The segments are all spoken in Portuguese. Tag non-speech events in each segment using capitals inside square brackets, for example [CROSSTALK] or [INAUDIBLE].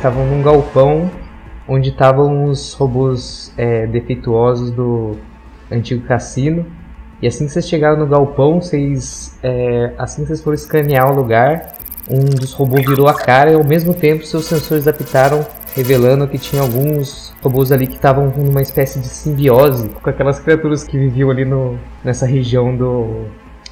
Estavam num galpão onde estavam os robôs é, defeituosos do antigo cassino. E assim que vocês chegaram no galpão, vocês, é, assim que vocês foram escanear o lugar, um dos robôs virou a cara e ao mesmo tempo seus sensores apitaram, revelando que tinha alguns robôs ali que estavam numa espécie de simbiose com aquelas criaturas que viviam ali no, nessa região do,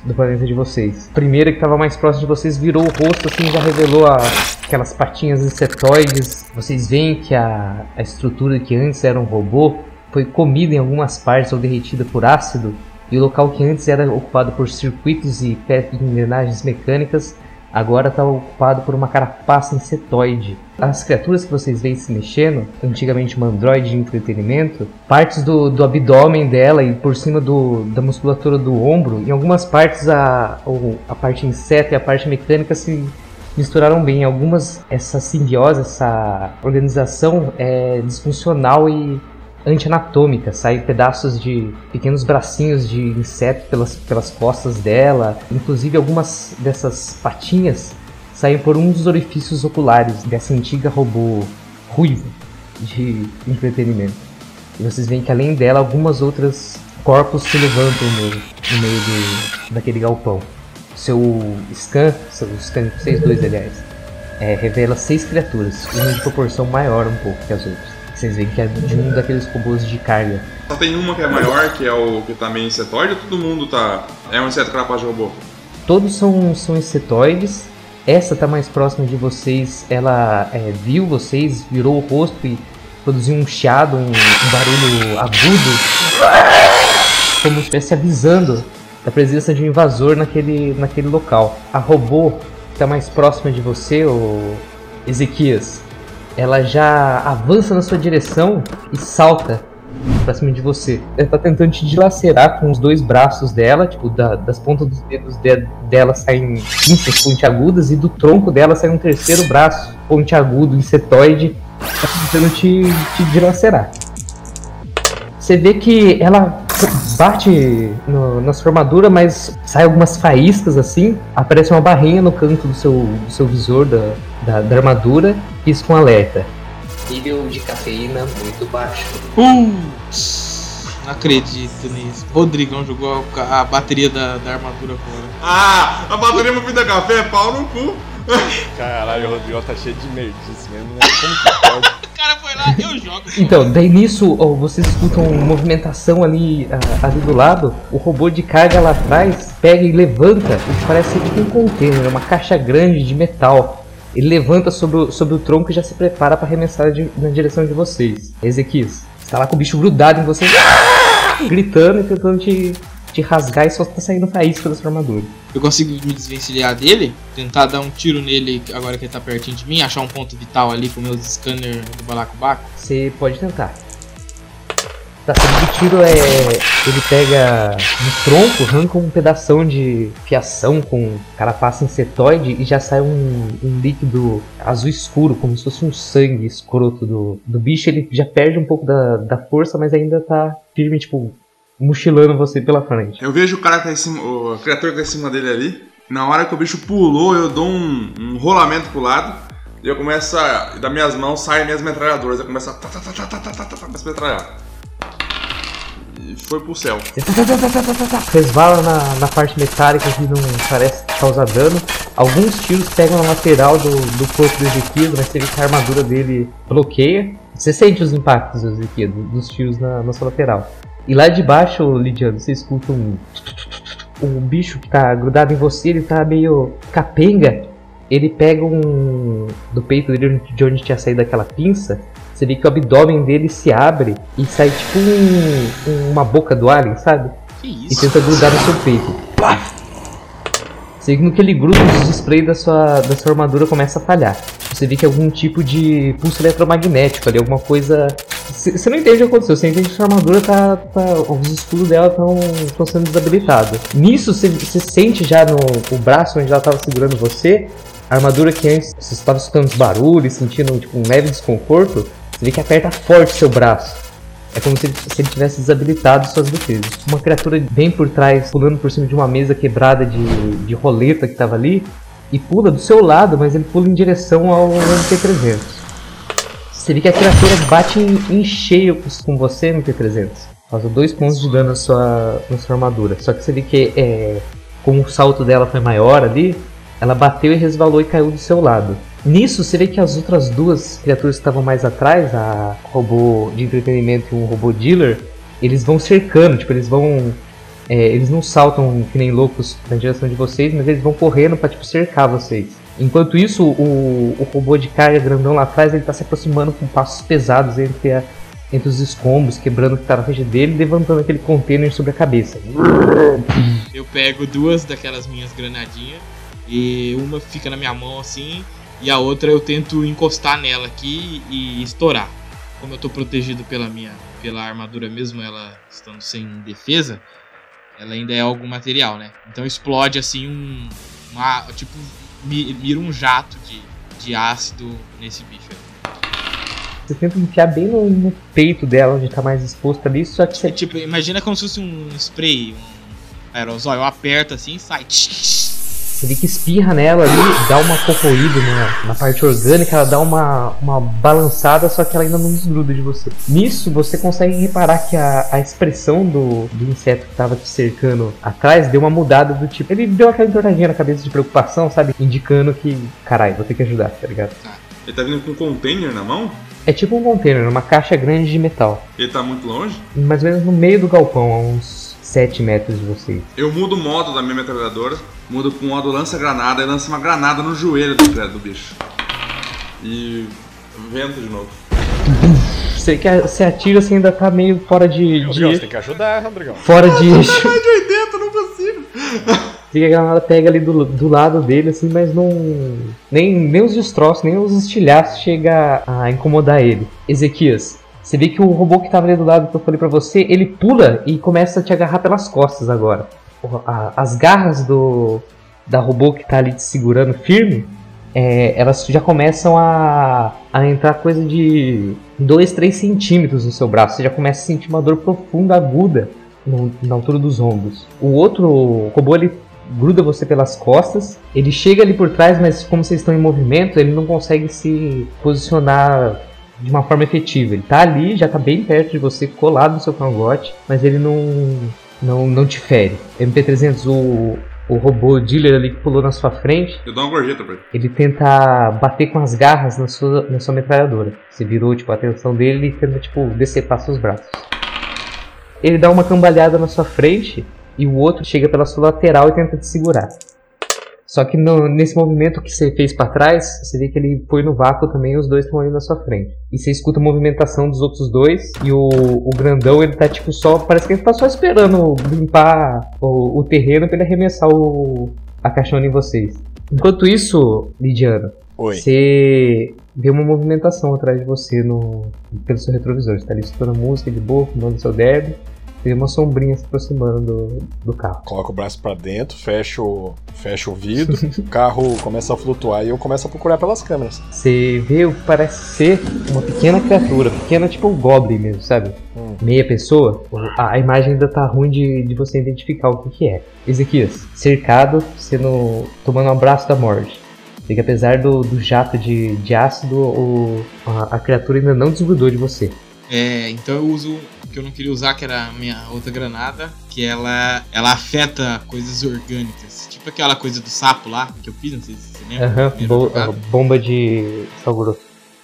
do planeta de vocês. A primeira que estava mais próxima de vocês virou o rosto, assim, já revelou a, aquelas patinhas insetoides. Vocês veem que a, a estrutura que antes era um robô foi comida em algumas partes ou derretida por ácido. E o local que antes era ocupado por circuitos e engrenagens mecânicas agora está ocupado por uma carapaça insetoide. As criaturas que vocês veem se mexendo, antigamente uma androide de entretenimento, partes do, do abdômen dela e por cima do, da musculatura do ombro, em algumas partes a, a parte inseto e a parte mecânica se misturaram bem. Em algumas, essa simbiose, essa organização é disfuncional e antianatômica, saem pedaços de pequenos bracinhos de inseto pelas, pelas costas dela, inclusive algumas dessas patinhas saem por um dos orifícios oculares dessa antiga robô ruivo de entretenimento. E vocês veem que além dela, algumas outras corpos se levantam no, no meio do, daquele galpão. Seu scan, seu scan 6-2 aliás, é, revela seis criaturas, uma de proporção maior um pouco que as outras. Vocês veem que é de um daqueles robôs de carga. Só tem uma que é maior, que é o que tá meio insetoide, ou todo mundo tá. É um inseto capaz de robô? Todos são, são insetoides. Essa tá mais próxima de vocês. Ela é, viu vocês, virou o rosto e produziu um chiado, um, um barulho agudo, como se estivesse avisando da presença de um invasor naquele, naquele local. A robô que tá mais próxima de você, o Ezequias, ela já avança na sua direção e salta pra cima de você. Ela tá tentando te dilacerar com os dois braços dela, tipo, da, das pontas dos dedos de, dela saem pinças pontiagudas e do tronco dela sai um terceiro braço pontiagudo, insetoide, tá tentando te, te dilacerar. Você vê que ela bate no, na sua armadura, mas sai algumas faíscas assim. Aparece uma barrinha no canto do seu, do seu visor da, da, da armadura. Isso com alerta. Nível de cafeína muito baixo. Putz, não acredito nisso. Rodrigão jogou a, a bateria da, da armadura fora. Ah, a bateria movida café é pau no cu. Caralho, o Rodrigo tá cheio de merdice mesmo, né? Como que pode? [LAUGHS] O cara foi lá, eu jogo. Então, daí nisso, ó, vocês escutam movimentação ali, ali do lado. O robô de carga lá atrás pega e levanta o que parece tipo um container, uma caixa grande de metal. Ele levanta sobre o, sobre o tronco e já se prepara para arremessar de- na direção de vocês. Ezequias, você tá lá com o bicho grudado em você, [LAUGHS] gritando e tentando te, te rasgar e só tá saindo faísca da sua armadura. Eu consigo me desvencilhar dele, tentar dar um tiro nele agora que ele tá pertinho de mim, achar um ponto vital ali com meus scanner do balacobaco. Você pode tentar. Tá, sendo de tiro é. Ele pega no tronco, arranca um pedação de fiação com carapaça insetoide e já sai um, um líquido azul escuro, como se fosse um sangue escroto do, do bicho. Ele já perde um pouco da, da força, mas ainda tá firme, tipo, mochilando você pela frente. Eu vejo o cara que tá em cima, o- criatura que tá em cima dele ali. Na hora que o bicho pulou, eu dou um, um rolamento pro lado. E eu começo a. e Das minhas mãos saem minhas metralhadoras. Eu começo a. Tá, tá, tá, tá, tá, tá, tá, tá, tá. Foi pro céu. Resvala na, na parte metálica que não parece causar dano. Alguns tiros pegam na lateral do, do corpo do Ezequias, mas você vê que a armadura dele bloqueia. Você sente os impactos, do- dos tiros na, na sua lateral. E lá de baixo, Lidiano, você escuta um. O bicho que tá grudado em você, ele tá meio capenga. Ele pega um. Do peito dele, de onde tinha saído aquela pinça. Você vê que o abdômen dele se abre e sai tipo um- uma boca do alien, sabe? Que E isso? tenta grudar no seu peito. Você vê que ele gruda, os displays da sua, da sua armadura começa a falhar. Você vê que é algum tipo de pulso eletromagnético ali, alguma coisa. Você não entende o que aconteceu, você entende que sua armadura tá. tá os escudos dela estão sendo desabilitados. Nisso, você, você sente já no o braço onde ela estava segurando você, a armadura que antes você estava escutando os barulhos, sentindo tipo, um leve desconforto, você vê que aperta forte seu braço. É como se ele, se ele tivesse desabilitado suas defesas. Uma criatura bem por trás, pulando por cima de uma mesa quebrada de, de roleta que tava ali, e pula do seu lado, mas ele pula em direção ao MT-300. Você vê que a criatura bate em, em cheio com você, MT-300. Causa dois pontos de dano na sua, na sua armadura. Só que você vê que é, como o salto dela foi maior ali, ela bateu e resvalou e caiu do seu lado. Nisso, você vê que as outras duas criaturas que estavam mais atrás, a robô de entretenimento e um robô dealer, eles vão cercando, tipo, eles vão. É, eles não saltam que nem loucos na direção de vocês, mas eles vão correndo para tipo, cercar vocês. Enquanto isso, o, o robô de carga grandão lá atrás, ele tá se aproximando com passos pesados entre, a, entre os escombros, quebrando o que tá na frente dele levantando aquele container sobre a cabeça. Eu pego duas daquelas minhas granadinhas e uma fica na minha mão assim e a outra eu tento encostar nela aqui e estourar. Como eu tô protegido pela minha pela armadura mesmo, ela estando sem defesa, ela ainda é algum material, né? Então explode assim um uma, tipo mira um jato de, de ácido nesse bicho. Você tenta enfiar bem no, no, peito dela, onde tá mais exposto ali, só que você... É, tipo, imagina como se fosse um spray, um aerosol, eu aperto assim e sai. Você vê que espirra nela ali, dá uma corroída na, na, parte orgânica, ela dá uma, uma balançada, só que ela ainda não desgruda de você. Nisso, você consegue reparar que a, a expressão do, do inseto que estava te cercando atrás deu uma mudada do tipo. Ele deu aquela entortadinha na cabeça de preocupação, sabe? Indicando que, caralho, vou ter que ajudar, tá ligado? Ele tá vindo com um container na mão? É tipo um container, uma caixa grande de metal. Ele tá muito longe? Mais ou menos no meio do galpão, a uns 7 metros de vocês. Eu mudo o modo da minha metralhadora, mudo com o modo lança-granada e lanço uma granada no joelho do, do bicho. E. vento de novo. Você que você atira, você ainda tá meio fora de. Meu de... Deus, tem que ajudar, Rodrigão. Fora de. Eu tô mais de 80, não consigo. Você que a granada pega ali do, do lado dele, assim, mas não. Nem, nem os destroços, nem os estilhaços chega a incomodar ele. Ezequias, você vê que o robô que tava ali do lado que eu falei pra você, ele pula e começa a te agarrar pelas costas agora. As garras do da robô que tá ali te segurando firme, é, elas já começam a, a entrar coisa de 2, 3 centímetros no seu braço. Você já começa a sentir uma dor profunda, aguda, no, na altura dos ombros. O outro robô, ele gruda você pelas costas. Ele chega ali por trás, mas como vocês estão em movimento, ele não consegue se posicionar de uma forma efetiva. Ele tá ali, já tá bem perto de você, colado no seu cangote, mas ele não não, não te fere. MP300, o, o robô dealer ali que pulou na sua frente. Eu dou uma gorjeta pra ele. Ele tenta bater com as garras na sua, na sua metralhadora. Você virou tipo, a atenção dele e tenta tipo, decepar seus braços. Ele dá uma cambalhada na sua frente e o outro chega pela sua lateral e tenta te segurar. Só que no, nesse movimento que você fez para trás, você vê que ele foi no vácuo também e os dois estão ali na sua frente. E você escuta a movimentação dos outros dois e o, o grandão ele tá tipo só. Parece que ele tá só esperando limpar o, o terreno para ele arremessar o, a caixona em vocês. Enquanto isso, Lidiana, Oi. você vê uma movimentação atrás de você no, pelo seu retrovisor. Você tá ali escutando música de boa, fumando seu derby. Tem uma sombrinha se aproximando do, do carro. Coloco o braço pra dentro, fecho, fecho o vidro, o [LAUGHS] carro começa a flutuar e eu começo a procurar pelas câmeras. Você vê o que parece ser uma pequena criatura, pequena tipo um goblin mesmo, sabe? Hum. Meia pessoa. A, a imagem ainda tá ruim de, de você identificar o que, que é. Ezequias, cercado, sendo tomando um abraço da morte. Vê que apesar do, do jato de, de ácido, o, a, a criatura ainda não desgrudou de você. É, então eu uso o que eu não queria usar, que era a minha outra granada, que ela, ela afeta coisas orgânicas. Tipo aquela coisa do sapo lá, que eu fiz, não sei se você lembra. Primeira bo- jogada. bomba de grosso.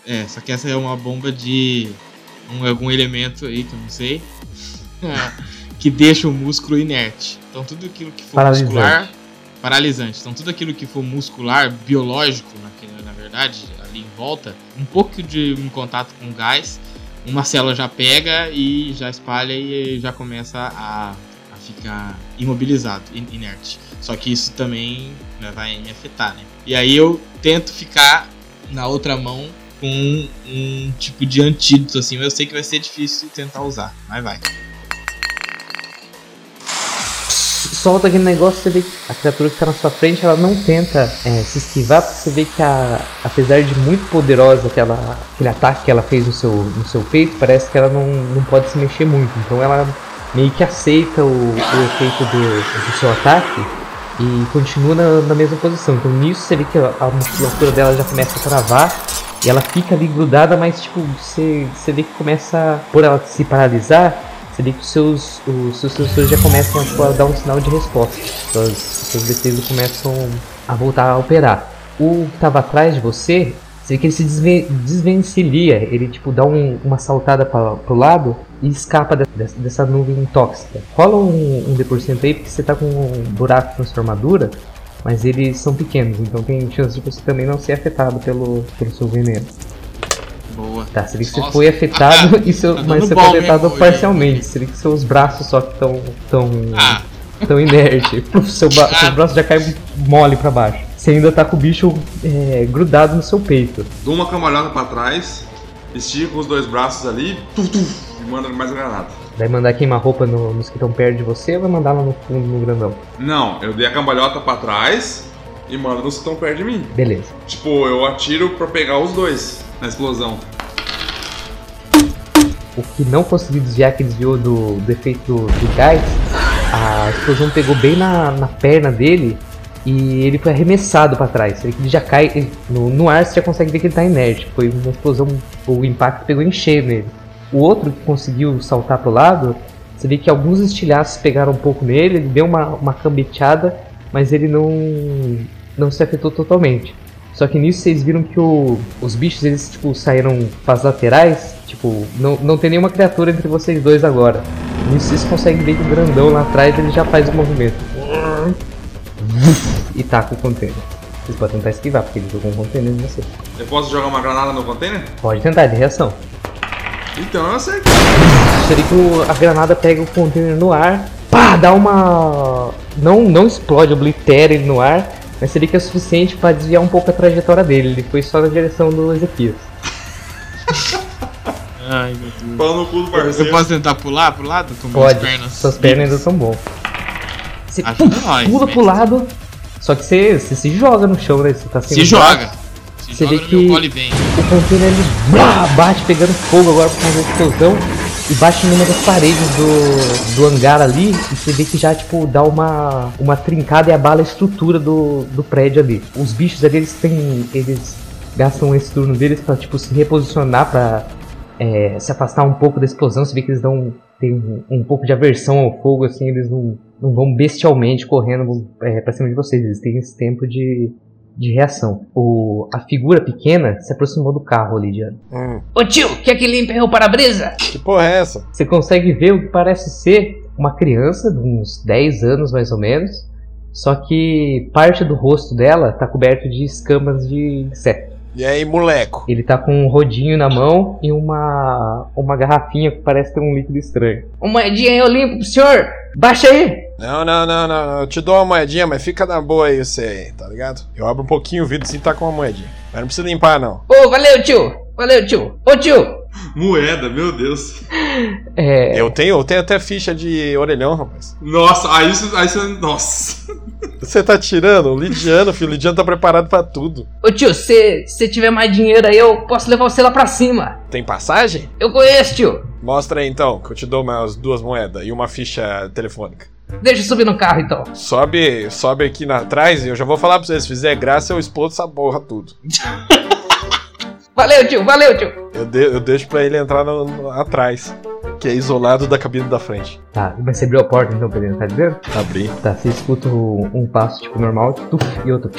É, só que essa é uma bomba de um, algum elemento aí que eu não sei. [LAUGHS] que deixa o músculo inerte. Então tudo aquilo que for Paralisante. muscular. Paralisante. Então tudo aquilo que for muscular, biológico, na, na verdade, ali em volta, um pouco de um contato com gás, uma célula já pega e já espalha e já começa a, a ficar imobilizado, in- inerte. Só que isso também né, vai me afetar, né? E aí eu tento ficar na outra mão com um, um tipo de antídoto, assim, mas eu sei que vai ser difícil tentar usar, mas vai. Solta aquele negócio, você vê que a criatura que tá na sua frente, ela não tenta é, se esquivar, porque você vê que a, apesar de muito poderosa aquela, aquele ataque que ela fez no seu, no seu peito, parece que ela não, não pode se mexer muito. Então ela meio que aceita o, o efeito do, do seu ataque e continua na, na mesma posição. Então nisso você vê que a, a musculatura dela já começa a travar E ela fica ali grudada, mas tipo, você, você vê que começa, por ela se paralisar, você vê que os seus, os seus sensores já começam tipo, a dar um sinal de resposta. Suas, suas defesas começam a voltar a operar. O que estava atrás de você, você vê que ele se desven ele tipo dá um, uma saltada para pro lado e escapa de, de, dessa nuvem tóxica. Rola um, um D% aí, porque você tá com um buraco de transformadura, mas eles são pequenos, então tem chance de você também não ser afetado pelo, pelo seu veneno. Boa. Tá, você vê que você Nossa. foi afetado, Ah, [LAUGHS] e seu, tá mas você foi afetado mesmo parcialmente. Você vê que seus braços só que estão tão, Ah, tão inerte. [LAUGHS] Puf, Seu ba- Ah. seus braços já caem mole pra baixo. Você ainda tá com o bicho é, grudado no seu peito. Dou uma cambalhota pra trás, estico os dois braços ali, tuf, tuf, e manda mais granada. Vai mandar queimar roupa no- nos que estão perto de você ou vai mandar lá no fundo no grandão? Não, eu dei a cambalhota pra trás e mando nos que estão perto de mim. Beleza. Tipo, eu atiro pra pegar os dois na explosão. O que não conseguiu desviar, que desviou do, do efeito do, gás, a explosão pegou bem na, na perna dele e ele foi arremessado pra trás. Ele já cai no, no ar, você já consegue ver que ele tá inerte. Foi uma explosão, o impacto pegou em cheio nele. O outro que conseguiu saltar pro lado, você vê que alguns estilhaços pegaram um pouco nele, ele deu uma, uma cambeteada, mas ele não, não se afetou totalmente. Só que nisso vocês viram que o- os bichos eles tipo saíram para as laterais, tipo, não, não tem nenhuma criatura entre vocês dois agora. Nisso vocês conseguem ver que o grandão lá atrás ele já faz o movimento. E taca o container. Vocês podem tentar esquivar, porque ele jogou um container em você. Eu posso jogar uma granada no container? Pode tentar, de reação. Então eu acertei. Vê que a granada pega o container no ar, pá, dá uma. Não, não explode, oblitera ele no ar, mas vê que é suficiente para desviar um pouco a trajetória dele. Ele foi só na direção do Ezequias. [LAUGHS] ai meu Deus. Pau no cu do Eu parceiro. posso tentar pular pro lado com minhas Pode, pernas? suas pernas ainda são bom. Você puf, nós, pula né? pro lado, só que você, você se joga no chão, né? Você tá sendo Se joga. Se Você joga vê no que- meu colo vem. O container ele bate pegando fogo agora por causa da explosão e bate numa das paredes do, do hangar ali e você vê que já tipo dá uma, uma trincada e abala a estrutura do, do prédio ali. Os bichos ali eles têm. eles gastam esse turno deles pra tipo se reposicionar pra é, se afastar um pouco da explosão. Você vê que eles dão tem um, um pouco de aversão ao fogo, assim, eles não, não vão bestialmente correndo é, cima de vocês, eles têm esse tempo de, de reação. O, a figura pequena se aproximou do carro, Lidiano. Hum, Ô tio, quer que limpe o para-brisa? que porra é essa? Você consegue ver o que parece ser uma criança de uns 10 anos mais ou menos, só que parte do rosto dela tá coberto de escamas de inseto. E aí, moleco? Ele tá com um rodinho na mão e uma uma garrafinha que parece ter um líquido estranho. Uma moedinha eu limpo pro senhor. Baixa aí. Não, não, não, não, não. Eu te dou uma moedinha, mas fica na boa aí você aí, tá ligado? Eu abro um pouquinho o vidro assim tá com uma moedinha. Mas não precisa limpar, não. Ô, valeu tio. Valeu tio. Ô tio. Moeda, meu Deus. É, Eu tenho, eu tenho até ficha de orelhão, rapaz. Nossa, aí você. Aí você nossa. Você tá tirando? O Lidiano, filho. O Lidiano tá preparado pra tudo. Ô tio, se se tiver mais dinheiro aí, eu posso levar você lá pra cima. Tem passagem? Eu conheço, tio. Mostra aí então, que eu te dou umas duas moedas e uma ficha telefônica. Deixa eu subir no carro então. Sobe, sobe aqui na atrás e eu já vou falar pra vocês, se fizer graça eu explodo essa porra tudo. [LAUGHS] Valeu, tio. Valeu, tio. Eu, de- eu deixo pra ele entrar no- no- atrás, que é isolado da cabine da frente. tá, mas você abriu a porta então, Pedro, tá dizendo? Abri. Tá, você escuta um, um passo tipo normal tuf, e outro.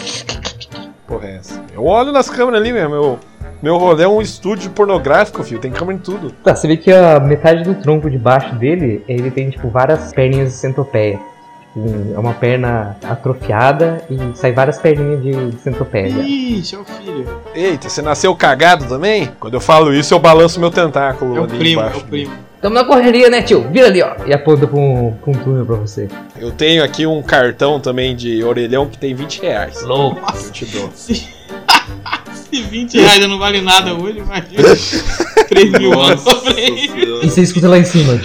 Porra é essa? Eu olho nas câmeras ali mesmo, meu, meu rolê é um estúdio pornográfico, filho, tem câmera em tudo. Tá, você vê que a metade do tronco de baixo dele, ele tem tipo várias perninhas de centopeia. Tipo, é uma perna atrofiada e sai várias perninhas de centopeia. Ixi, é o filho. Eita, você nasceu cagado também? Quando eu falo isso, eu balanço meu tentáculo É o ali primo, é embaixo. o primo. Tamo na correria, né, tio? Vira ali, ó. E aponta pra um, pra um túnel pra você. Eu tenho aqui um cartão também de orelhão que tem 20 reais. Louco. Eu te dou. Se, se 20 reais já não vale nada hoje, imagina. [LAUGHS] 3 mil anos. E você escuta lá em cima,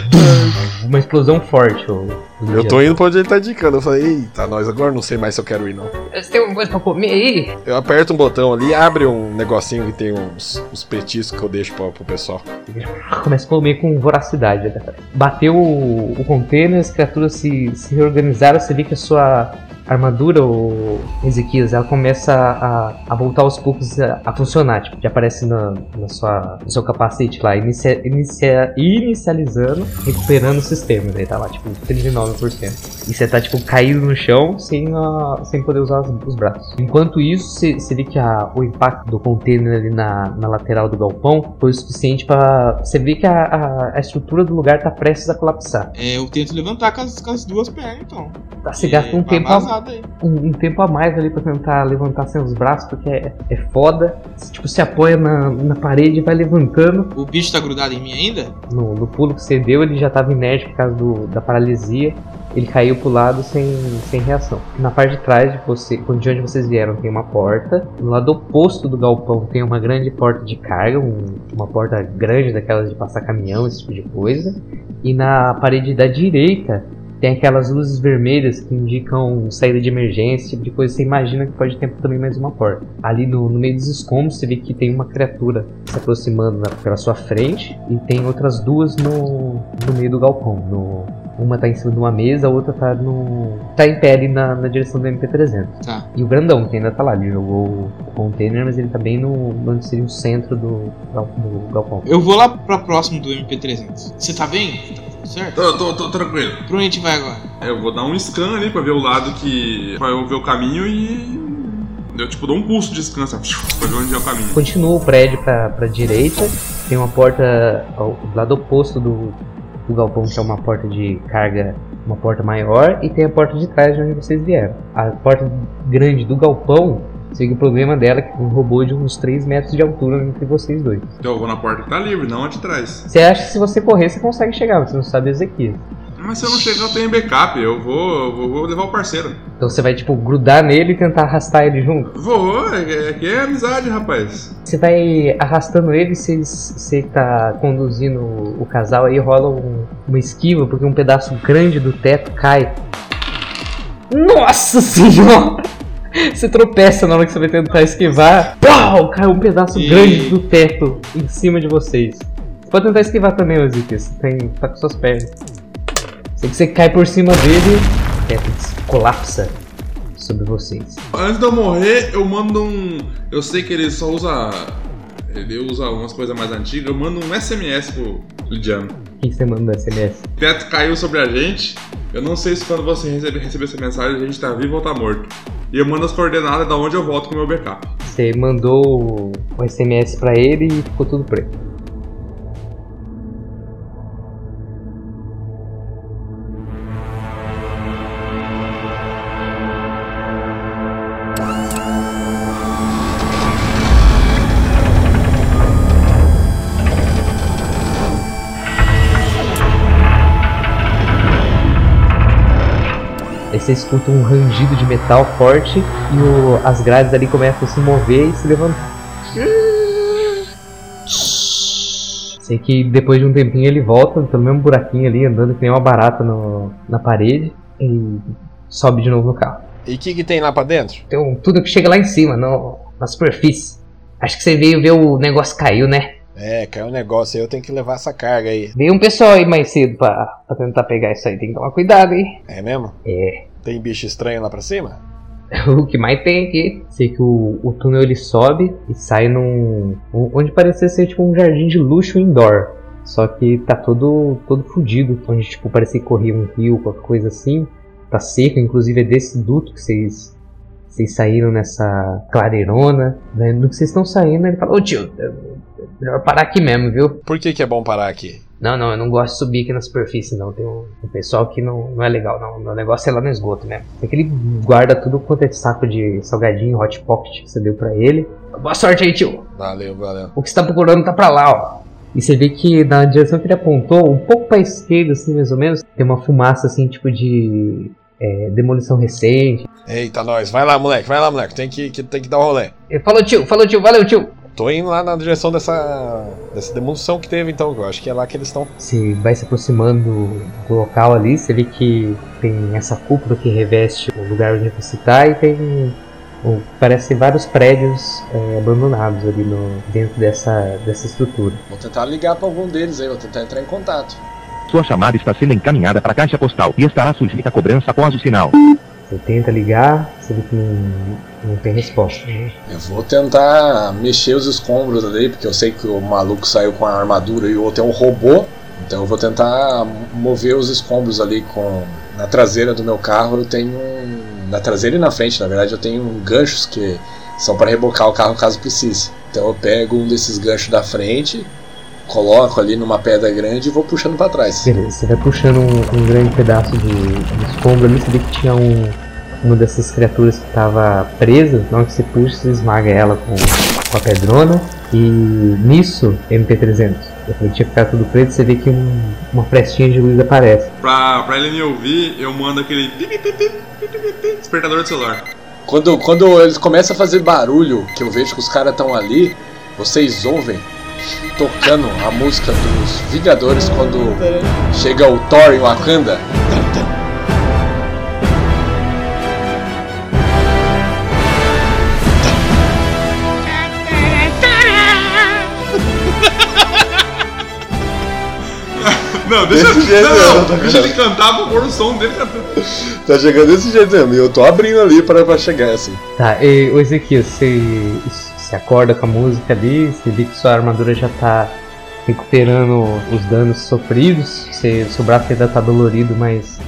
uma explosão forte. ô, Eu tô indo pra onde ele tá indicando. Eu falei, eita, nós agora não sei mais se eu quero ir, não. Você tem alguma coisa pra comer aí? Eu aperto um botão ali, abre um negocinho que tem uns, uns petiscos que eu deixo pra, pro pessoal. [LAUGHS] Começa a comer com voracidade. né? Bateu o, o container, as criaturas se, se reorganizaram, você vê que a sua armadura, o Ezequias, ela começa a, a voltar aos poucos a, a funcionar. Tipo, já aparece na, na sua, no seu capacete lá, inicia, inicia, inicializando, recuperando o sistema. Daí tá lá, tipo, 39%. E você tá, tipo, caído no chão sem, a, sem poder usar os, os braços. Enquanto isso, você, vê que a, o impacto do container ali na, na lateral do galpão foi o suficiente para Você ver que a, a, a estrutura do lugar tá prestes a colapsar. É, eu tento levantar com as, com as duas pernas, então. Tá, você gasta um tá tempo, vazado aí. um, um tempo a mais ali pra tentar levantar sem os braços, porque é, é foda. Você, tipo, se apoia na, na parede e vai levantando. O bicho tá grudado em mim ainda? No, no pulo que você deu, ele já tava inerte por causa do, da paralisia. Ele caiu pro lado sem, sem reação. Na parte de trás de você, de onde vocês vieram, tem uma porta. No lado oposto do galpão tem uma grande porta de carga, um- uma porta grande daquelas de passar caminhão, esse tipo de coisa. E na parede da direita tem aquelas luzes vermelhas que indicam saída de emergência, tipo de coisa. Você imagina que pode ter também mais uma porta. Ali no, no meio dos escombros você vê que tem uma criatura se aproximando na- pela sua frente e tem outras duas no, no meio do galpão. No, uma tá em cima de uma mesa, a outra tá no. tá em pé ali na, na direção do MP300. Tá. E o grandão, que ainda tá lá, ele jogou o container, mas ele tá bem no. onde seria o centro do, do galpão. Eu vou lá pra próximo do MP300. Você tá bem? Tá tudo certo? Tô, tô, tô tranquilo. Pra onde a gente vai agora? Eu vou dar um scan ali pra ver o lado que. pra eu ver o caminho e. Eu tipo dou um pulso de scan, sabe? [LAUGHS] Pra ver onde é o caminho. Continua o prédio pra, pra direita, tem uma porta ao do lado oposto do, do galpão, que é uma porta de carga, uma porta maior, e tem a porta de trás de onde vocês vieram. A porta grande do galpão, que o problema dela é que tem um robô de uns 3 metros de altura entre vocês dois. Então eu vou na porta que tá livre, não a de trás. Você acha que se você correr, você consegue chegar, mas você não sabe Ezequiel. Mas se eu não chegar, eu tenho backup. Eu vou, eu vou, levar o parceiro. Então você vai, tipo, grudar nele e tentar arrastar ele junto. Vou, é, é que é amizade, rapaz. Você vai arrastando ele, você, você tá conduzindo o casal, aí rola um- uma esquiva, porque um pedaço grande do teto cai. Nossa senhora! [LAUGHS] Você tropeça na hora que você vai tentar esquivar. Pau! Cai um pedaço E- grande do teto em cima de vocês. Você pode tentar esquivar também. Você tem, tá com suas pernas. Sei que você cai por cima dele, o teto colapsa sobre vocês. Antes de eu morrer, eu mando um. Eu sei que ele só usa. Ele usa umas coisas mais antigas. Eu mando um SMS pro Lidiano. Que você manda no SMS? O teto caiu sobre a gente. Eu não sei se quando você receber, receber essa mensagem a gente tá vivo ou tá morto. E eu mando as coordenadas da onde eu volto com o meu backup. Você mandou o SMS pra ele e ficou tudo preto. Você escuta um rangido de metal forte e o- as grades ali começam a se mover e se levantar. Sei que depois de um tempinho ele volta pelo mesmo buraquinho ali, andando que nem uma barata no- na parede e sobe de novo no carro. E o que, que tem lá pra dentro? Então, tudo que chega lá em cima, no, na superfície. Acho que você veio ver o negócio caiu, né? É, caiu um negócio aí, eu tenho que levar essa carga aí. Veio um pessoal aí mais cedo pra, pra tentar pegar isso aí. Tem que tomar cuidado, hein? É mesmo? É. Tem bicho estranho lá pra cima? [LAUGHS] O que mais tem aqui? Sei que o, o túnel ele sobe e sai num. um- onde parecia ser tipo um jardim de luxo indoor. Só que tá todo, todo fudido. Onde tipo parecia que corria um rio, qualquer coisa assim. Tá seco, inclusive é desse duto que vocês. Vocês saíram nessa clareirona. Né? No que vocês estão saindo, ele fala: Ô tio, é melhor parar aqui mesmo, viu? Por que, que é bom parar aqui? Não, não, eu não gosto de subir aqui na superfície, não. Tem um, um pessoal que não, não é legal, não. O meu negócio é lá no esgoto mesmo. Tem que ele guarda tudo quanto é saco de salgadinho, hot pocket que você deu pra ele. Boa sorte aí, tio. Valeu, valeu. O que você tá procurando tá pra lá, ó. E você vê que na direção que ele apontou, um pouco pra esquerda, assim, mais ou menos, tem uma fumaça, assim, tipo de é, demolição recente. Eita, nós. Vai lá, moleque, vai lá, moleque. Tem que, que- tem que dar um rolê. Falou, tio, falou, tio, valeu, tio. Tô indo lá na direção dessa, dessa demolição que teve, então. que Eu acho que é lá que eles estão. Você vai se aproximando do, local ali, você vê que tem essa cúpula que reveste o lugar onde você está e tem parece vários prédios é, abandonados ali no, dentro dessa, dessa estrutura. Vou tentar ligar pra algum deles aí, vou tentar entrar em contato. Sua chamada está sendo encaminhada para a caixa postal e estará sujeita a cobrança após o sinal. Você tenta ligar, você vê que não, não tem resposta. né? Eu vou tentar mexer os escombros ali, porque eu sei que o maluco saiu com a armadura e o outro é um robô. Então eu vou tentar mover os escombros ali com. Na traseira do meu carro eu tenho. um- Na traseira e na frente, na verdade, eu tenho ganchos que são para rebocar o carro caso precise. Então eu pego um desses ganchos da frente, coloco ali numa pedra grande e vou puxando para trás. Beleza, você vai puxando um, um grande pedaço de, de escombro ali, você vê que tinha um, uma dessas criaturas que estava presa, na hora que você puxa, você esmaga ela com, com a pedrona. E nisso, MP300, ele tinha ficado tudo preto, você vê que um, uma frestinha de luz aparece. Pra, pra ele me ouvir, eu mando aquele despertador de celular. Quando, quando eles começam a fazer barulho, que eu vejo que os caras estão ali, vocês ouvem tocando a música dos Vingadores quando chega o Thor em Wakanda. Não, deixa, Desse jeito não, tá deixa ele cantar pra pôr o som dele cantando. Tá chegando desse jeito mesmo, e eu tô abrindo ali pra, pra chegar assim. Tá, e, o Ezequiel, você, você acorda com a música ali, você vê que sua armadura já tá recuperando os danos sofridos, você, seu braço ainda tá dolorido, mas.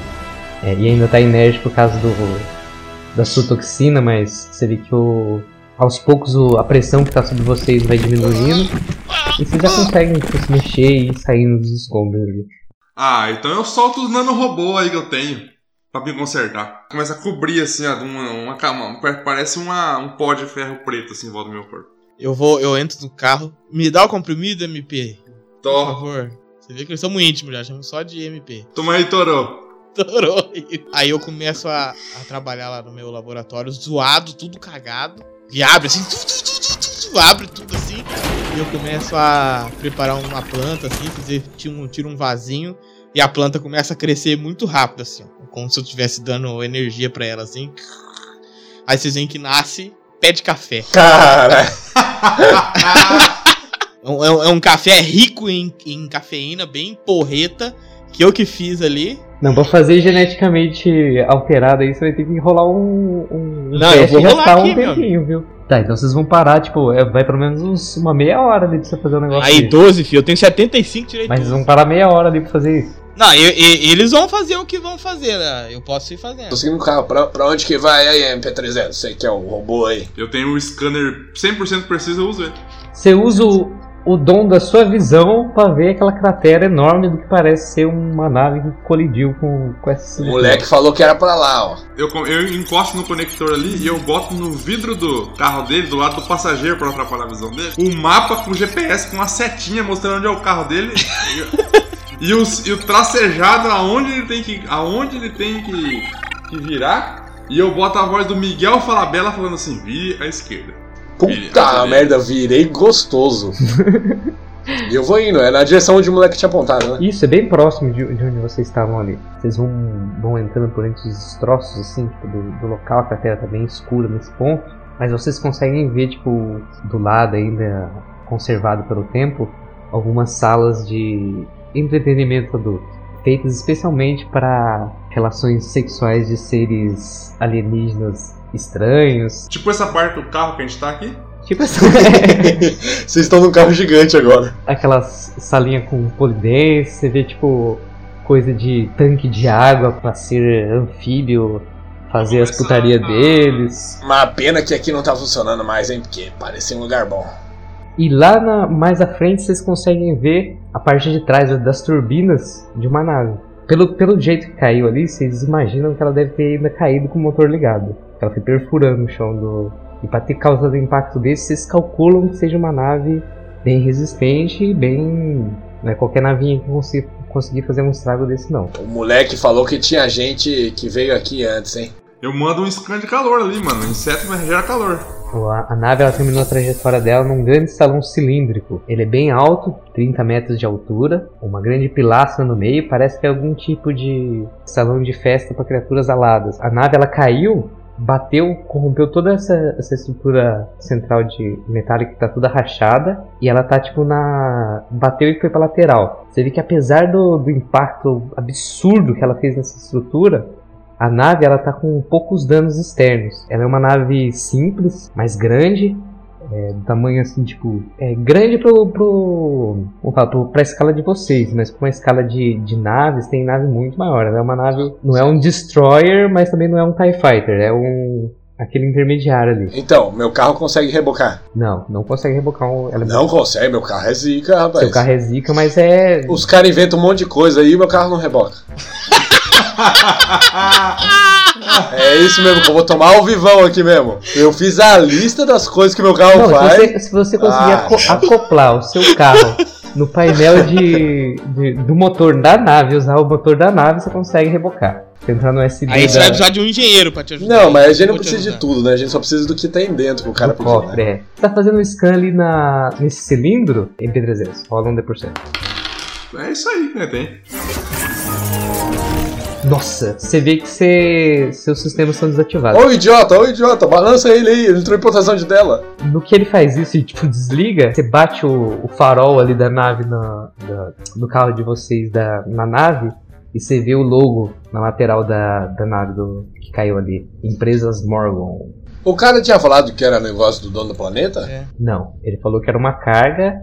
é, e ainda tá inerte por causa do, da sua toxina, mas você vê que o, aos poucos o- a pressão que tá sobre vocês vai diminuindo e vocês já conseguem tipo, se mexer e ir saindo dos escombros ali. Ah, então eu solto os nanorobô aí que eu tenho. Pra me consertar. Começa a cobrir assim, ó, uma, uma cama. Parece uma, um pó de ferro preto assim em volta do meu corpo. Eu vou, eu entro no carro. Me dá o comprimido, MP. Por favor. Você vê que são muito íntimos já, chamo só de MP. Toma aí, Torô. Torou. Aí eu começo a, a trabalhar lá no meu laboratório, zoado, tudo cagado. E abre assim, tu, tu, tu, abre tudo assim. E eu começo a preparar uma planta assim, fazer, tiro um, tiro um vasinho. E a planta começa a crescer muito rápido, assim, ó, como se eu estivesse dando energia pra ela, assim. Aí vocês veem que nasce pé de café. Cara, [LAUGHS] É um, é um- é um café rico em, em cafeína, bem porreta, que eu que fiz ali. Não, pra fazer geneticamente alterado aí, você vai ter que rolar um, um Não, eu vou rolar gastar aqui, um meu tempinho, viu? Tá, então vocês vão parar, tipo, é, vai pelo menos uns, uma meia hora ali pra você fazer o negócio Aí desse. 12, filho, eu tenho 75, tirei Mas vocês 12. vão parar meia hora ali pra fazer isso. Não, e- e- eles vão fazer o que vão fazer, né? Eu posso ir fazendo. tô seguindo o carro, pra, pra onde que vai aí, MP300? Você que é o robô aí. Eu tenho um scanner 100% preciso, eu uso ele. Você usa o, o dom da sua visão pra ver aquela cratera enorme do que parece ser uma nave que colidiu com, com essa O moleque falou que era pra lá, ó. Eu, com- eu encosto no conector ali e eu boto no vidro do carro dele, do lado do passageiro, pra não atrapalhar a visão dele, um mapa com GPS, com uma setinha mostrando onde é o carro dele. [LAUGHS] e, e os- e o tracejado aonde ele tem que, aonde ele tem que, que virar. E eu boto a voz do Miguel Falabella falando assim: vire à esquerda. Puta merda, virei gostoso. [LAUGHS] e eu vou indo, é na direção onde o moleque tinha apontado, né? Isso, é bem próximo de, de onde vocês estavam ali. Vocês vão, vão entrando por entre os destroços, assim, tipo, do, do local, a cratera tá bem escura nesse ponto. Mas vocês conseguem ver, tipo, do lado ainda conservado pelo tempo, algumas salas de entretenimento adulto. Feitas especialmente para relações sexuais de seres alienígenas estranhos. Tipo essa parte do carro que a gente tá aqui. Tipo essa. [LAUGHS] Vocês estão num carro gigante agora. aquelas salinha com polidense, você vê tipo coisa de tanque de água pra ser anfíbio, fazer as Começa putaria a- deles. Uma pena que aqui não tá funcionando mais, hein? Porque parecia um lugar bom. E lá na- mais à frente vocês conseguem ver a parte de trás das turbinas de uma nave. Pelo, pelo jeito que caiu ali, vocês imaginam que ela deve ter ainda caído com o motor ligado. Ela foi perfurando o chão do. E para ter causado impacto desse, vocês calculam que seja uma nave bem resistente e bem. Não é qualquer navinha que consiga conseguir fazer um estrago desse, não. O moleque falou que tinha gente que veio aqui antes, hein? Eu mando um scan de calor ali, mano. Inseto mas gera calor. A, nave ela terminou a trajetória dela num grande salão cilíndrico. Ele é bem alto, 30 metros de altura, uma grande pilastra no meio, parece que é algum tipo de salão de festa para criaturas aladas. A nave ela caiu, bateu, corrompeu toda essa, essa estrutura central de metálica que tá toda rachada e ela tá tipo na bateu e foi para lateral. Você vê que apesar do, do impacto absurdo que ela fez nessa estrutura, A nave ela tá com poucos danos externos. Ela é uma nave simples, mas grande. É, do tamanho assim, tipo. É grande pro. pro vamos falar, pro, pra escala de vocês, mas com a escala de, de naves, tem nave muito maior. Ela é uma nave. Não é um destroyer, mas também não é um TIE Fighter. É um. aquele intermediário ali. Então, meu carro consegue rebocar. Não, não consegue rebocar um. Ela Não consegue, meu carro é zica, rapaz. Seu carro é zica, mas é. Os caras inventam um monte de coisa aí e meu carro não reboca. [LAUGHS] é isso mesmo, que eu vou tomar o vivão aqui mesmo. Eu fiz a lista das coisas que meu carro Não, se faz. você, se você conseguir Ah. aco- acoplar o seu carro no painel de, de- do motor da nave, usar o motor da nave, você consegue rebocar. Você entrar no USB Aí você da- vai precisar de um engenheiro pra te ajudar. Não, mas a gente não precisa de tudo, né? A gente só precisa do que tem dentro que o cara do pediu, cofre, né? é. Você tá fazendo um scan ali na, nesse cilindro, MP300, rola um D%. É isso aí que tem. Nossa, você vê que você, seus sistemas são desativados. Ô idiota, ô idiota, balança ele aí, ele entrou em proteção de tela. No que ele faz isso e tipo desliga, você bate o, o farol ali da nave na, da- carro de vocês da, na nave e você vê o logo na lateral da, da nave do, que caiu ali. Empresas Morgan. O cara tinha falado que era negócio do dono do planeta? É. Não, ele falou que era uma carga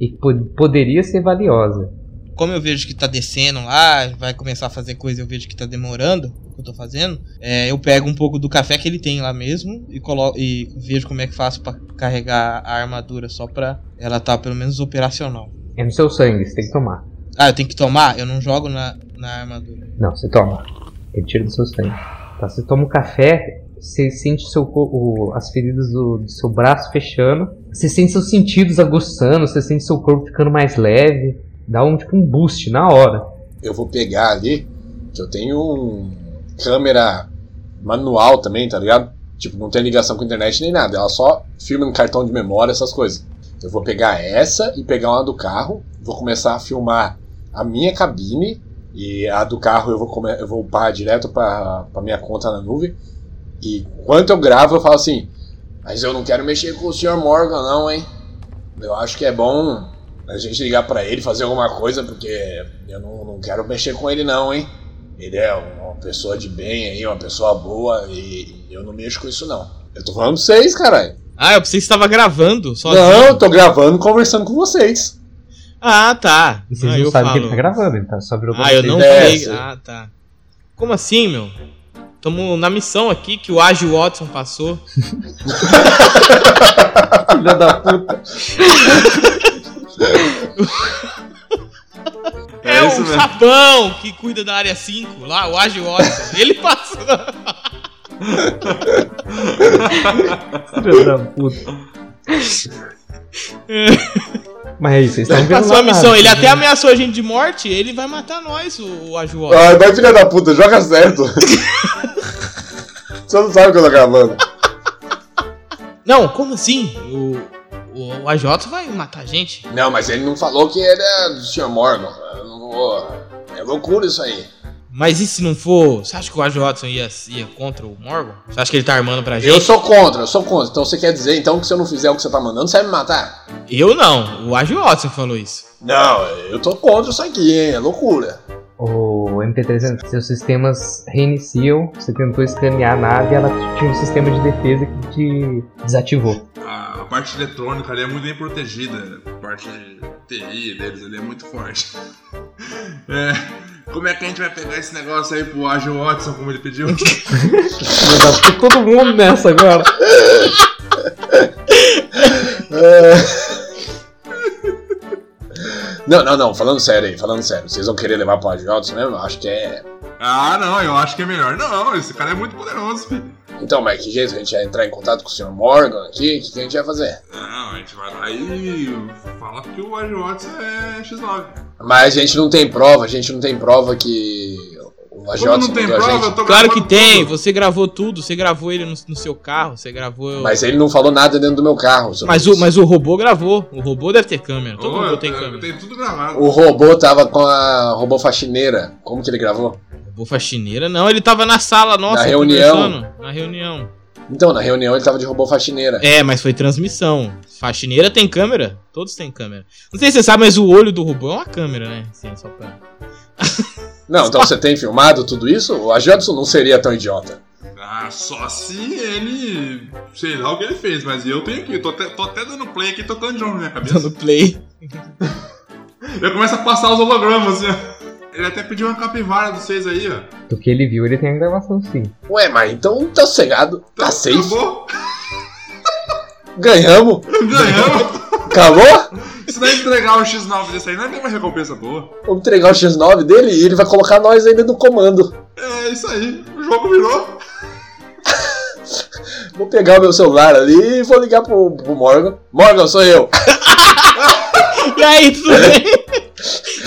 e que po- poderia ser valiosa. Como eu vejo que tá descendo lá, vai começar a fazer coisa, eu vejo que tá demorando o que eu tô fazendo. é, eu pego um pouco do café que ele tem lá mesmo e coloco e vejo como é que faço pra carregar a armadura só pra ela tá pelo menos operacional. É no seu sangue, você tem que tomar. Ah, eu tenho que tomar? Eu não jogo na, na armadura. Não, você toma. Ele tira do seu sangue. Tá, você toma o café, você sente seu, o- as feridas do, do seu braço fechando. Você sente seus sentidos aguçando, você sente seu corpo ficando mais leve. Dá um tipo um boost na hora. Eu vou pegar ali, que eu tenho um câmera manual também, tá ligado? Tipo, não tem ligação com a internet nem nada, ela só filma no cartão de memória, essas coisas. Eu vou pegar essa e pegar uma do carro, vou começar a filmar a minha cabine e a do carro eu vou, eu vou upar direto pra minha conta na nuvem. E enquanto eu gravo, eu falo assim: Mas eu não quero mexer com o Sr. Morgan, não, hein? Eu acho que é bom a gente ligar pra ele, fazer alguma coisa, porque eu não, não quero mexer com ele, não, hein? Ele é uma pessoa de bem aí, uma pessoa boa e eu não mexo com isso, não. Eu tô falando pra vocês, caralho. Ah, eu pensei que você tava gravando sozinho. Não, eu tô gravando conversando com vocês. Ah, tá. E vocês ah, não sabem que ele tá gravando, ele tá só virou Ah, eu não É, falei. sim. Ah, tá. Como assim, meu? Tamo na missão aqui que o Ágil Watson passou. [LAUGHS] Filha da puta. [LAUGHS] [LAUGHS] É, É, o mesmo. sapão que cuida da área 5 lá, o Ágil Watson. Ele passou. Filha da puta. Mas é isso, vocês estão vendo passou missão. Ele até ameaçou a gente de morte. Ele vai matar nós, o, o Ágil Watson. Ah, vai filha da puta, joga certo. [LAUGHS] Você não sabe o que eu tô gravando. Não, como assim? O, o, o AJ vai matar a gente? Não, mas ele não falou que ele é do Sr. Morgan. Eu não vou. É loucura isso aí. Mas e se não for? Você acha que o AJ ia, ia contra o Morgan? Você acha que ele tá armando pra gente? Eu sou contra, eu sou contra. Então você quer dizer então que se eu não fizer o que você tá mandando, você vai me matar? Eu não. O AJ falou isso. Não, eu tô contra isso aqui, hein? É loucura. O MP300, seus sistemas reiniciam, você tentou escanear a nave e ela tinha um sistema de defesa que te desativou. A, a parte eletrônica ali é muito bem protegida. A parte de TI deles ali é muito forte. [LAUGHS] É, como é que a gente vai pegar esse negócio aí pro Agile Watson, como ele pediu? Tá todo mundo nessa agora. Não, não, não, falando sério aí, falando sério. Vocês vão querer levar pro Agiota mesmo? Eu Acho que é. ah, não, eu acho que é melhor. Não, esse cara é muito poderoso, filho. Então, mas que jeito? A gente vai entrar em contato com o Sr. Morgan aqui? O que, que a gente vai fazer? Não, a gente vai lá e fala que o Watson é X9. Mas a gente não tem prova, a gente não tem prova que o Como Agiota não tem prova, eu gente. tô Claro que tem. tudo. Você gravou tudo. Você gravou ele no, no seu carro. Você gravou. Mas ele não falou nada dentro do meu carro. Mas o, mas o robô gravou. O robô deve ter câmera. Todo Ô, robô tem eu câmera. tenho tudo gravado. O robô tava com a robô faxineira. Como que ele gravou? Robô faxineira? Não, ele tava na sala nossa. Na reunião. Na reunião. Então, na reunião ele tava de robô faxineira. É, mas foi transmissão. Faxineira tem câmera? Todos têm câmera. Não sei se você sabe, mas o olho do robô é uma câmera, né? Assim, só pra... [LAUGHS] Não, então você tem filmado tudo isso? O Jodson não seria tão idiota. Ah, só se ele. Sei lá o que ele fez, mas eu tenho aqui. Tô até, tô até dando play aqui tocando John na minha cabeça. Dando play. [LAUGHS] Eu começo a passar os hologramas assim, ó. Ele até pediu uma capivara dos seis aí, ó. Do que ele viu, ele tem a gravação sim. Ué, mas então tá sossegado. Tá safe. Acabou? Ganhamos. Ganhamos! Acabou? Se não entregar o X9 desse aí, não tem uma recompensa boa. Vamos entregar o X9 dele e ele vai colocar nós ainda no comando. É isso aí, o jogo virou. [LAUGHS] Vou pegar o meu celular ali e vou ligar pro, pro Morgan. Morgan, sou eu. [LAUGHS] E aí, tudo bem? [LAUGHS]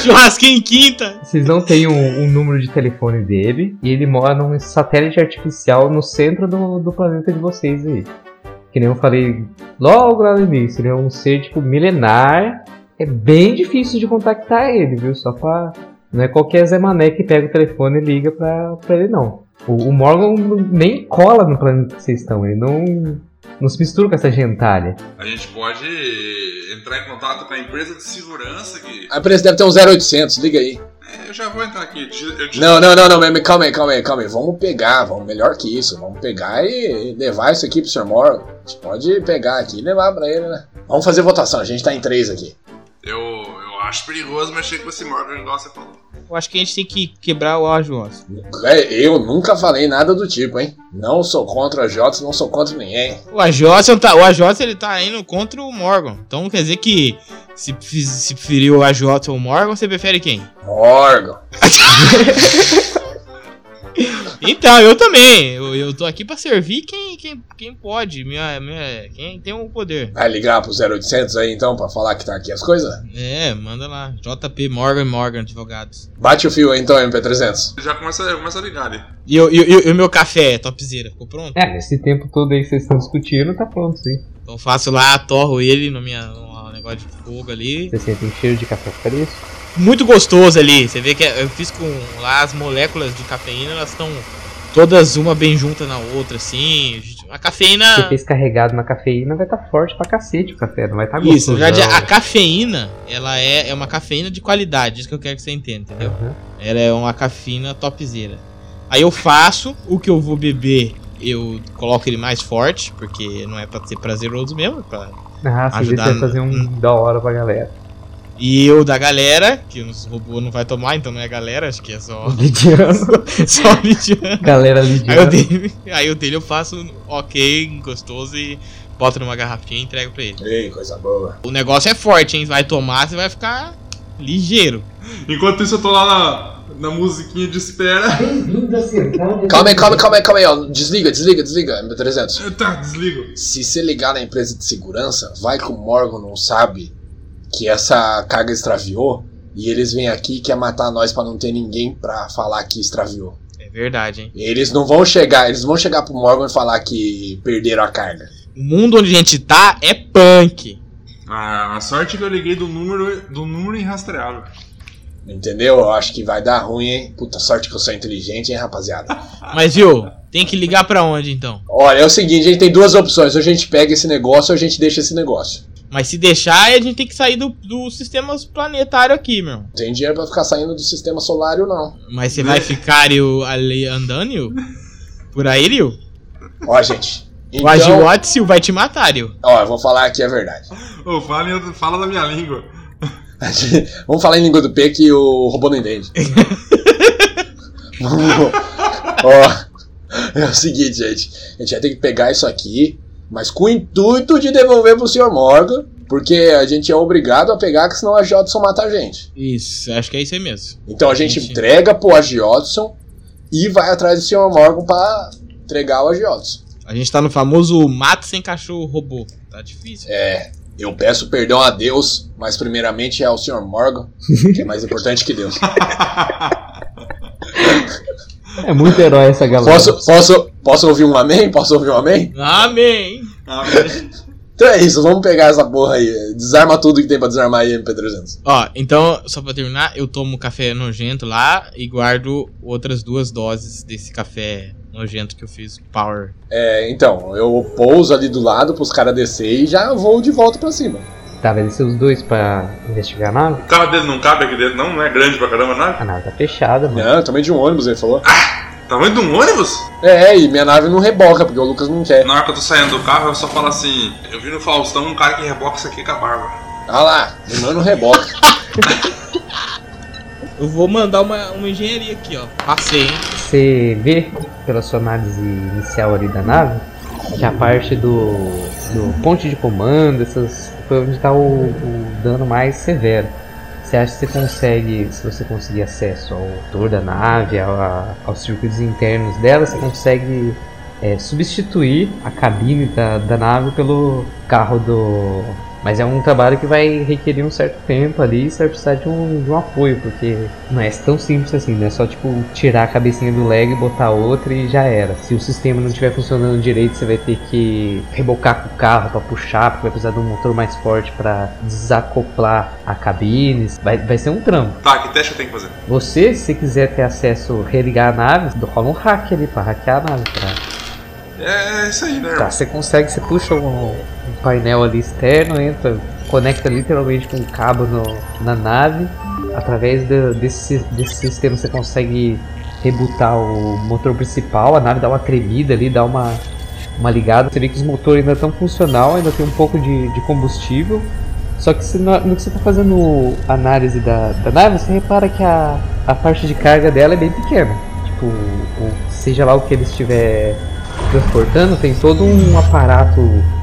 Churrasquinho em quinta. Vocês não têm um, um número de telefone dele e ele mora num satélite artificial no centro do, do planeta de vocês aí. Que nem eu falei logo lá no início, ele é um ser tipo milenar. É bem difícil de contactar ele, viu? Só pra. Não é qualquer Zé Mané que pega o telefone e liga pra, pra ele, não. O, o Morgan nem cola no planeta que vocês estão, ele não, não se mistura com essa gentalha. A gente pode entrar em contato com a empresa de segurança que. A empresa deve ter um 0800, liga aí. É, eu já vou entrar aqui. Não, não, não, não, calma aí, calma aí, calma aí. Vamos pegar, vamos melhor que isso. Vamos pegar e levar isso aqui pro Sr. Morgan. A gente pode pegar aqui e levar pra ele, né? Vamos fazer votação, a gente tá em três aqui. Eu acho perigoso mexer com esse Morgan, igual você falou. Eu acho que a gente tem que quebrar o Ajoss. É, Eu nunca falei nada do tipo, hein? Não sou contra a Jots, não sou contra ninguém. O Ajoss tá, o ele tá indo contra o Morgan. Então quer dizer que se, se preferir o Ajoss ou o Morgan, você prefere quem? Morgan. [LAUGHS] Então, eu também. Eu, eu tô aqui pra servir quem, quem, quem pode, minha, minha, quem tem o poder. Vai ligar pro 0800 aí então pra falar que tá aqui as coisas? É, manda lá. JP Morgan Morgan Advogados. Bate o fio aí então, MP300. Já começa, começa a ligar ali. E, o- e, o- e o meu café, topzera, ficou pronto? É, nesse tempo todo aí que vocês estão discutindo, tá pronto sim. Então eu faço lá, torro ele no minha, no negócio de fogo ali. Vocês sentem cheiro de café fresco. Muito gostoso ali. Você vê que eu fiz com lá as moléculas de cafeína, elas estão todas uma bem junta na outra, assim. A cafeína. Você fez carregado na cafeína, vai estar tá forte pra cacete o café, não vai estar tá gostoso. Isso, já de- a cafeína, ela é, é uma cafeína de qualidade, isso que eu quero que você entenda, entendeu? Ela é uma cafeína topzera. Aí eu faço o que eu vou beber, eu coloco ele mais forte, porque não é pra ser prazeroso mesmo, é pra... Ah, você Ajudar no- fazer um da hora pra galera. E eu da galera, que os robôs não vai tomar, então não é galera, acho que é só, [LAUGHS] Lidiano. [LAUGHS] só lidiano. galera Aí o, dele, aí o dele eu faço ok, gostoso e boto numa garrafinha e entrego pra ele. Ei, coisa boa. O negócio é forte, hein? Vai tomar, você vai ficar ligeiro. Enquanto isso, eu tô lá na, na musiquinha de espera. Calma aí, calma aí, calma aí, calma aí, ó. Desliga, desliga, desliga, MP300. Tá, desligo. Se você ligar na empresa de segurança, vai que o Morgan não sabe que essa carga extraviou e eles vêm aqui e quer matar nós pra não ter ninguém pra falar que extraviou. É verdade, hein? Eles não vão chegar, eles vão chegar pro Morgan e falar que perderam a carga. O mundo onde a gente tá é punk. Ah, a sorte que eu liguei do número, do número irrastreável. Entendeu? Eu acho que vai dar ruim, hein? Puta sorte que eu sou inteligente, hein, rapaziada? Mas viu, tem que ligar pra onde então? Olha, é o seguinte, a gente tem duas opções. Ou a gente pega esse negócio ou a gente deixa esse negócio. Mas se deixar, a gente tem que sair do, do sistema planetário aqui, meu. Tem dinheiro pra ficar saindo do sistema solar, não. Mas você vai ficar eu, ali andando, eu? Por aí, Liu? Ó, gente. O Então, Agiotsil vai te matar, Liu. ó, eu vou falar aqui a verdade. Ô, fala, em fala da minha língua. [LAUGHS] Vamos falar em língua do P que o robô não entende. [LAUGHS] Vamos- Ó, [LAUGHS] é o seguinte, gente. A gente vai ter que pegar isso aqui, mas com o intuito de devolver pro Sr. Morgan, porque a gente é obrigado a pegar, que senão a Jodson mata a gente. Isso, acho que é isso aí mesmo. Então a gente Gente. entrega pro Agiotson e vai atrás do Sr. Morgan pra entregar o Agiotson. A gente tá no famoso mato sem cachorro robô. Tá difícil. É, eu peço perdão a Deus, mas primeiramente é ao Sr. Morgan, que é mais importante que Deus. [LAUGHS] É muito herói essa galera. Posso, posso, posso ouvir um amém? Posso ouvir um amém? Amém! Então é isso, vamos pegar essa porra aí. Desarma tudo que tem pra desarmar aí, MP300. Ó, então, só pra terminar, eu tomo café nojento lá e guardo outras duas doses desse café nojento que eu fiz Power. É, então, eu pouso ali do lado pros caras descer e já vou de volta pra cima. Tá, vai descer os dois pra investigar a nave? O carro dele não cabe aqui dentro, não? Não é grande pra caramba a nave? A nave tá fechada, mano. Não, também de um ônibus, ele falou. Tamanho de um ônibus? É, e minha nave não reboca, porque o Lucas não quer. Na hora que eu tô saindo do carro, eu só falo assim: Eu vi no Faustão um cara que reboca isso aqui com a barba. Ah lá, o meu não reboca. [LAUGHS] Eu vou mandar uma, uma engenharia aqui, ó. Passei, hein? Você vê, pela sua análise inicial ali da nave, que a parte do, do ponte de comando, essas, foi onde está o, o dano mais severo. Você acha que você consegue, se você conseguir acesso ao motor da nave, a- aos circuitos internos dela, você consegue é, substituir a cabine da, da nave pelo carro do. Mas é um trabalho que vai requerer um certo tempo ali e você vai precisar de um, de um apoio, porque não é tão simples assim, não é só tipo tirar a cabecinha do Lego e botar outra e já era. Se o sistema não estiver funcionando direito, você vai ter que rebocar com o carro para puxar, porque vai precisar de um motor mais forte para desacoplar a cabine. Vai, vai ser um trampo. Tá, que teste eu tenho que fazer? Você, se quiser ter acesso, religar a nave, rola um hack ali para hackear a nave. Pra... É isso aí, né? Tá, você consegue, você puxa um, um painel ali externo, entra, conecta literalmente com um cabo no- na nave. Através do- desse, desse sistema você consegue rebutar o motor principal, a nave dá uma tremida ali, dá uma, uma ligada. Você vê que os motores ainda estão funcional, ainda tem um pouco de, de combustível. Só que se no que você está fazendo análise da, da nave, você repara que a, a parte de carga dela é bem pequena. Tipo, o- seja lá o que ele estiver transportando, tem todo um aparato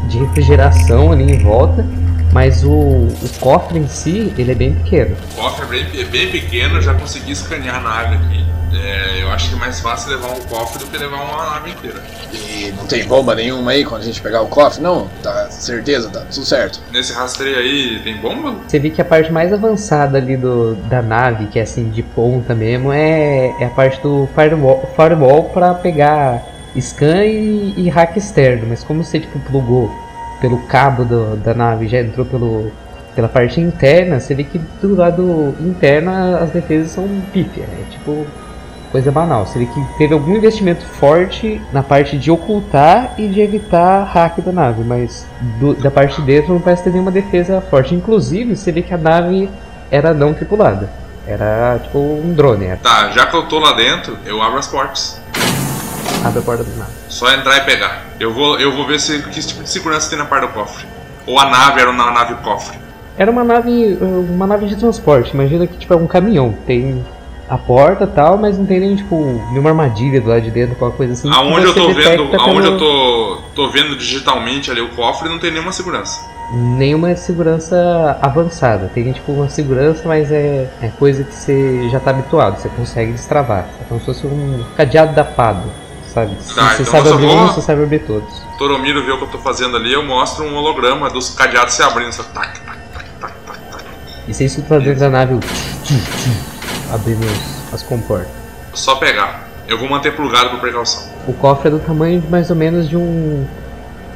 de refrigeração ali em volta, mas o, o cofre em si, ele é bem pequeno. O cofre é bem, é bem pequeno, eu já consegui escanear a nave aqui. É, eu acho que é mais fácil levar um cofre do que levar uma nave inteira. E não tem bomba nenhuma aí quando a gente pegar o cofre? Não, tá certeza, tá tudo certo. Nesse rastreio aí, tem bomba? Você vê que a parte mais avançada ali do, da nave, que é assim de ponta mesmo, é, é a parte do firewall, firewall para pegar scan e, e hack externo. Mas como você tipo plugou pelo cabo do- da nave, já entrou pelo, pela parte interna, você vê que do lado interno as defesas são pífia. É tipo coisa banal. Você vê que teve algum investimento forte na parte de ocultar e de evitar hack da nave, mas do- da parte de dentro não parece ter nenhuma defesa forte. Inclusive, você vê que a nave era não tripulada. Era tipo um drone. Era. Tá, já que eu tô lá dentro, eu abro as portas. Abre a porta nave. Só entrar e pegar. Eu vou, eu vou ver se, que tipo de segurança tem na parte do cofre. Ou a nave era uma nave cofre. Era uma nave, uma nave de transporte. Imagina que tipo é um caminhão. Tem a porta e tal, mas não tem nem tipo nenhuma armadilha do lado de dentro, qualquer coisa assim. Aonde eu tô vendo, aonde eu tô, tô vendo digitalmente ali o cofre, não tem nenhuma segurança. nenhuma segurança avançada. Tem tipo uma segurança, mas é, é coisa que você já tá habituado, você consegue destravar. É como se fosse um cadeado da fado, sabe? Se Tá, você então sabe abrir vou- um, você sabe abrir todos. Toromiro vê o que eu tô fazendo ali, eu mostro um holograma dos cadeados se abrindo. Só tac, tac, tac, tac, tac, tac. E você escuta dentro da nave o abrindo as comportas. Só pegar. Eu vou manter plugado por precaução. O cofre é do tamanho de mais ou menos de um.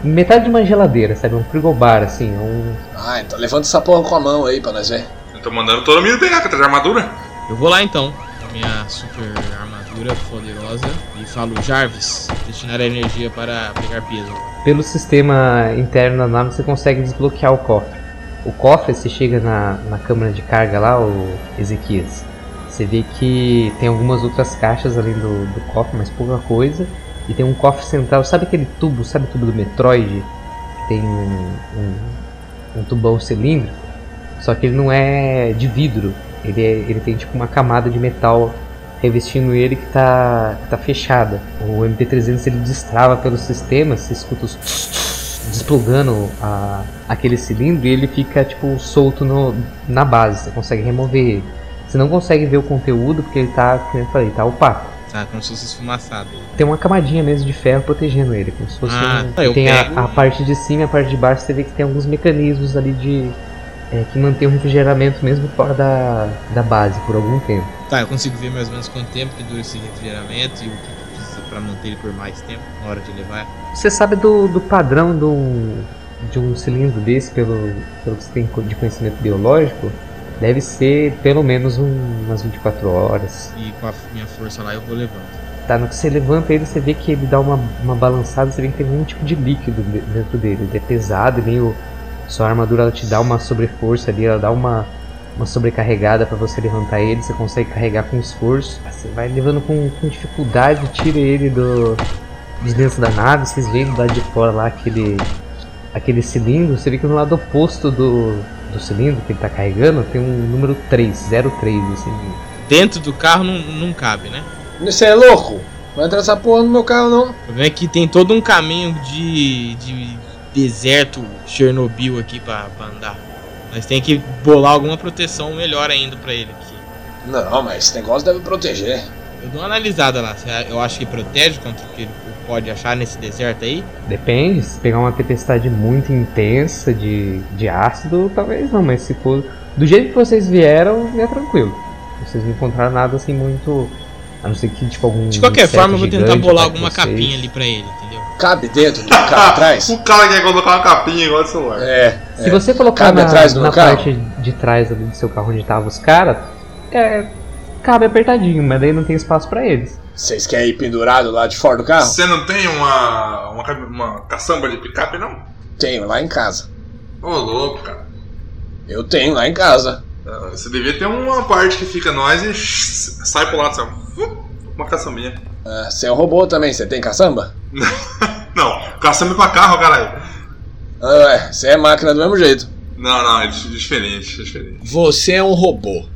metade de uma geladeira, sabe? Um frigobar, assim. Um... Ah, então levanta essa porra com a mão aí pra nós ver. Eu tô mandando o Toromiro pegar, que tá de armadura. Eu vou lá então, minha super armadura poderosa, e falo: Jarvis, destinar a energia para pegar peso. Pelo sistema interno da nave você consegue desbloquear o cofre. O cofre, você chega na, na câmara de carga lá, o Ezequias. Você vê que tem algumas outras caixas além do, do cofre, mas pouca coisa. E tem um cofre central, sabe aquele tubo, sabe o tubo do Metroid? Tem um, um, um tubão cilíndrico. Só que ele não é de vidro. Ele, é- ele tem tipo uma camada de metal revestindo ele que tá, que tá fechada. O MP300 ele destrava pelo sistema, você escuta os [TSK] desplugando a, aquele cilindro e ele fica tipo solto no, na base, você consegue remover ele. Você não consegue ver o conteúdo porque ele tá, como eu falei, tá opaco. Tá, como se fosse esfumaçado. Tem uma camadinha mesmo de ferro protegendo ele, como se fosse Ah, um. tem a- a, parte de cima e a parte de baixo, você vê que tem alguns mecanismos ali de. É, que mantém o refrigeramento mesmo fora da, da base por algum tempo. Tá, eu consigo ver mais ou menos quanto tempo que dura esse refrigeramento e o que precisa pra manter ele por mais tempo na hora de levar. Você sabe do, do padrão de um, de um cilindro desse, pelo, pelo que você tem de conhecimento biológico? Deve ser pelo menos um- umas 24 horas. E com a minha força lá eu vou levando. Tá, no que você levanta ele, você vê que ele dá uma, uma balançada, você vê que tem algum tipo de líquido de- dentro dele. Ele é pesado, é meio Sua armadura ela te dá uma sobreforça ali, ela dá uma, uma sobrecarregada pra você levantar ele, você consegue carregar com esforço. Você vai levando com, com dificuldade, tira ele do, de dentro da nave, vocês veem do lado de fora lá aquele, aquele cilindro, você vê que no lado oposto do, do cilindro que ele tá carregando tem um número 3, 03 assim. Dentro do carro não, não cabe, né? Você é louco? Não vai entrar essa porra no meu carro, não. O problema é que tem todo um caminho de, de deserto Chernobyl aqui pra, pra andar. Nós tem que bolar alguma proteção melhor ainda pra ele aqui. Não, mas esse negócio deve proteger. Eu dou uma analisada lá. Você- Eu acho que protege contra o que ele pode achar nesse deserto aí. Depende, se pegar uma tempestade muito intensa de, de ácido, talvez não, mas se for do jeito que vocês vieram, é tranquilo. Vocês não encontraram nada assim muito. A não ser que tipo algum. De qualquer forma, eu vou tentar bolar alguma vocês. capinha ali pra ele, entendeu? Cabe dentro do carro [LAUGHS] atrás? O cara quer colocar uma capinha igual do celular. É. Se é. você colocar Cabe na, atrás na carro? parte de trás ali do seu carro onde estavam os caras, é. Cabe apertadinho, mas daí não tem espaço pra eles. Vocês querem ir pendurado lá de fora do carro? Você não tem uma, uma, uma caçamba de picape, não? Tenho, lá em casa. Ô, louco, cara. Eu tenho lá em casa. Ah, Você devia ter uma parte que fica nós e sai pro lado, assim. Uma caçambinha. Ah, Você é um robô também, você tem caçamba? [LAUGHS] Não, caçamba pra carro, caralho. Ah, é, você é máquina do mesmo jeito. Não, não, é di- diferente, é diferente. Você é um robô.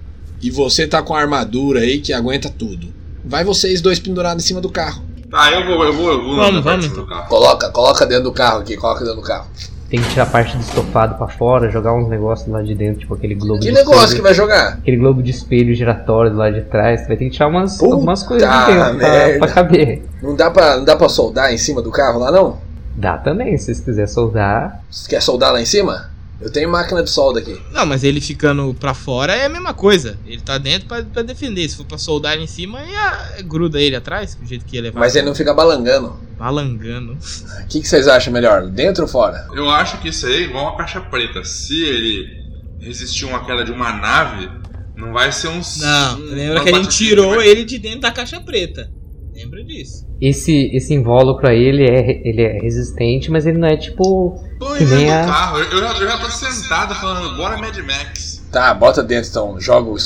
E você tá com a armadura aí que aguenta tudo. Vai vocês dois pendurados em cima do carro. Tá, eu vou, eu vou, eu vou Vamos, vamos, do então. carro. Coloca, coloca dentro do carro aqui, coloca dentro do carro. Tem que tirar a parte do estofado pra fora, jogar uns negócios lá de dentro, tipo aquele globo Que de negócio espelho. que vai jogar? Aquele globo de espelho giratório lado de trás, vai ter que tirar umas, Puta algumas coisas de dentro pra, pra caber. Não dá, pra, não dá pra soldar em cima do carro lá não? Dá também, se vocês quiserem soldar. Você quer soldar lá em cima? Eu tenho máquina de solda aqui. Não, mas ele ficando pra fora é a mesma coisa. Ele tá dentro pra, pra defender. Se for pra soldar ele em cima, aí ah, gruda ele atrás, do jeito que ia levar. Mas ele não fica balangando. Balangando. O que, que vocês acham melhor? Dentro ou fora? Eu acho que isso aí é igual uma caixa preta. Se ele resistir uma queda de uma nave, não vai ser um. Não, lembra que a gente tirou vai- ele de dentro da caixa preta. Lembra disso. Esse, esse invólucro aí, ele é, ele é resistente, mas ele não é tipo. Põe Que nem a- carro. Eu, eu já, eu já tô sentado falando, bora Mad Max. Tá, bota dentro então. Joga o,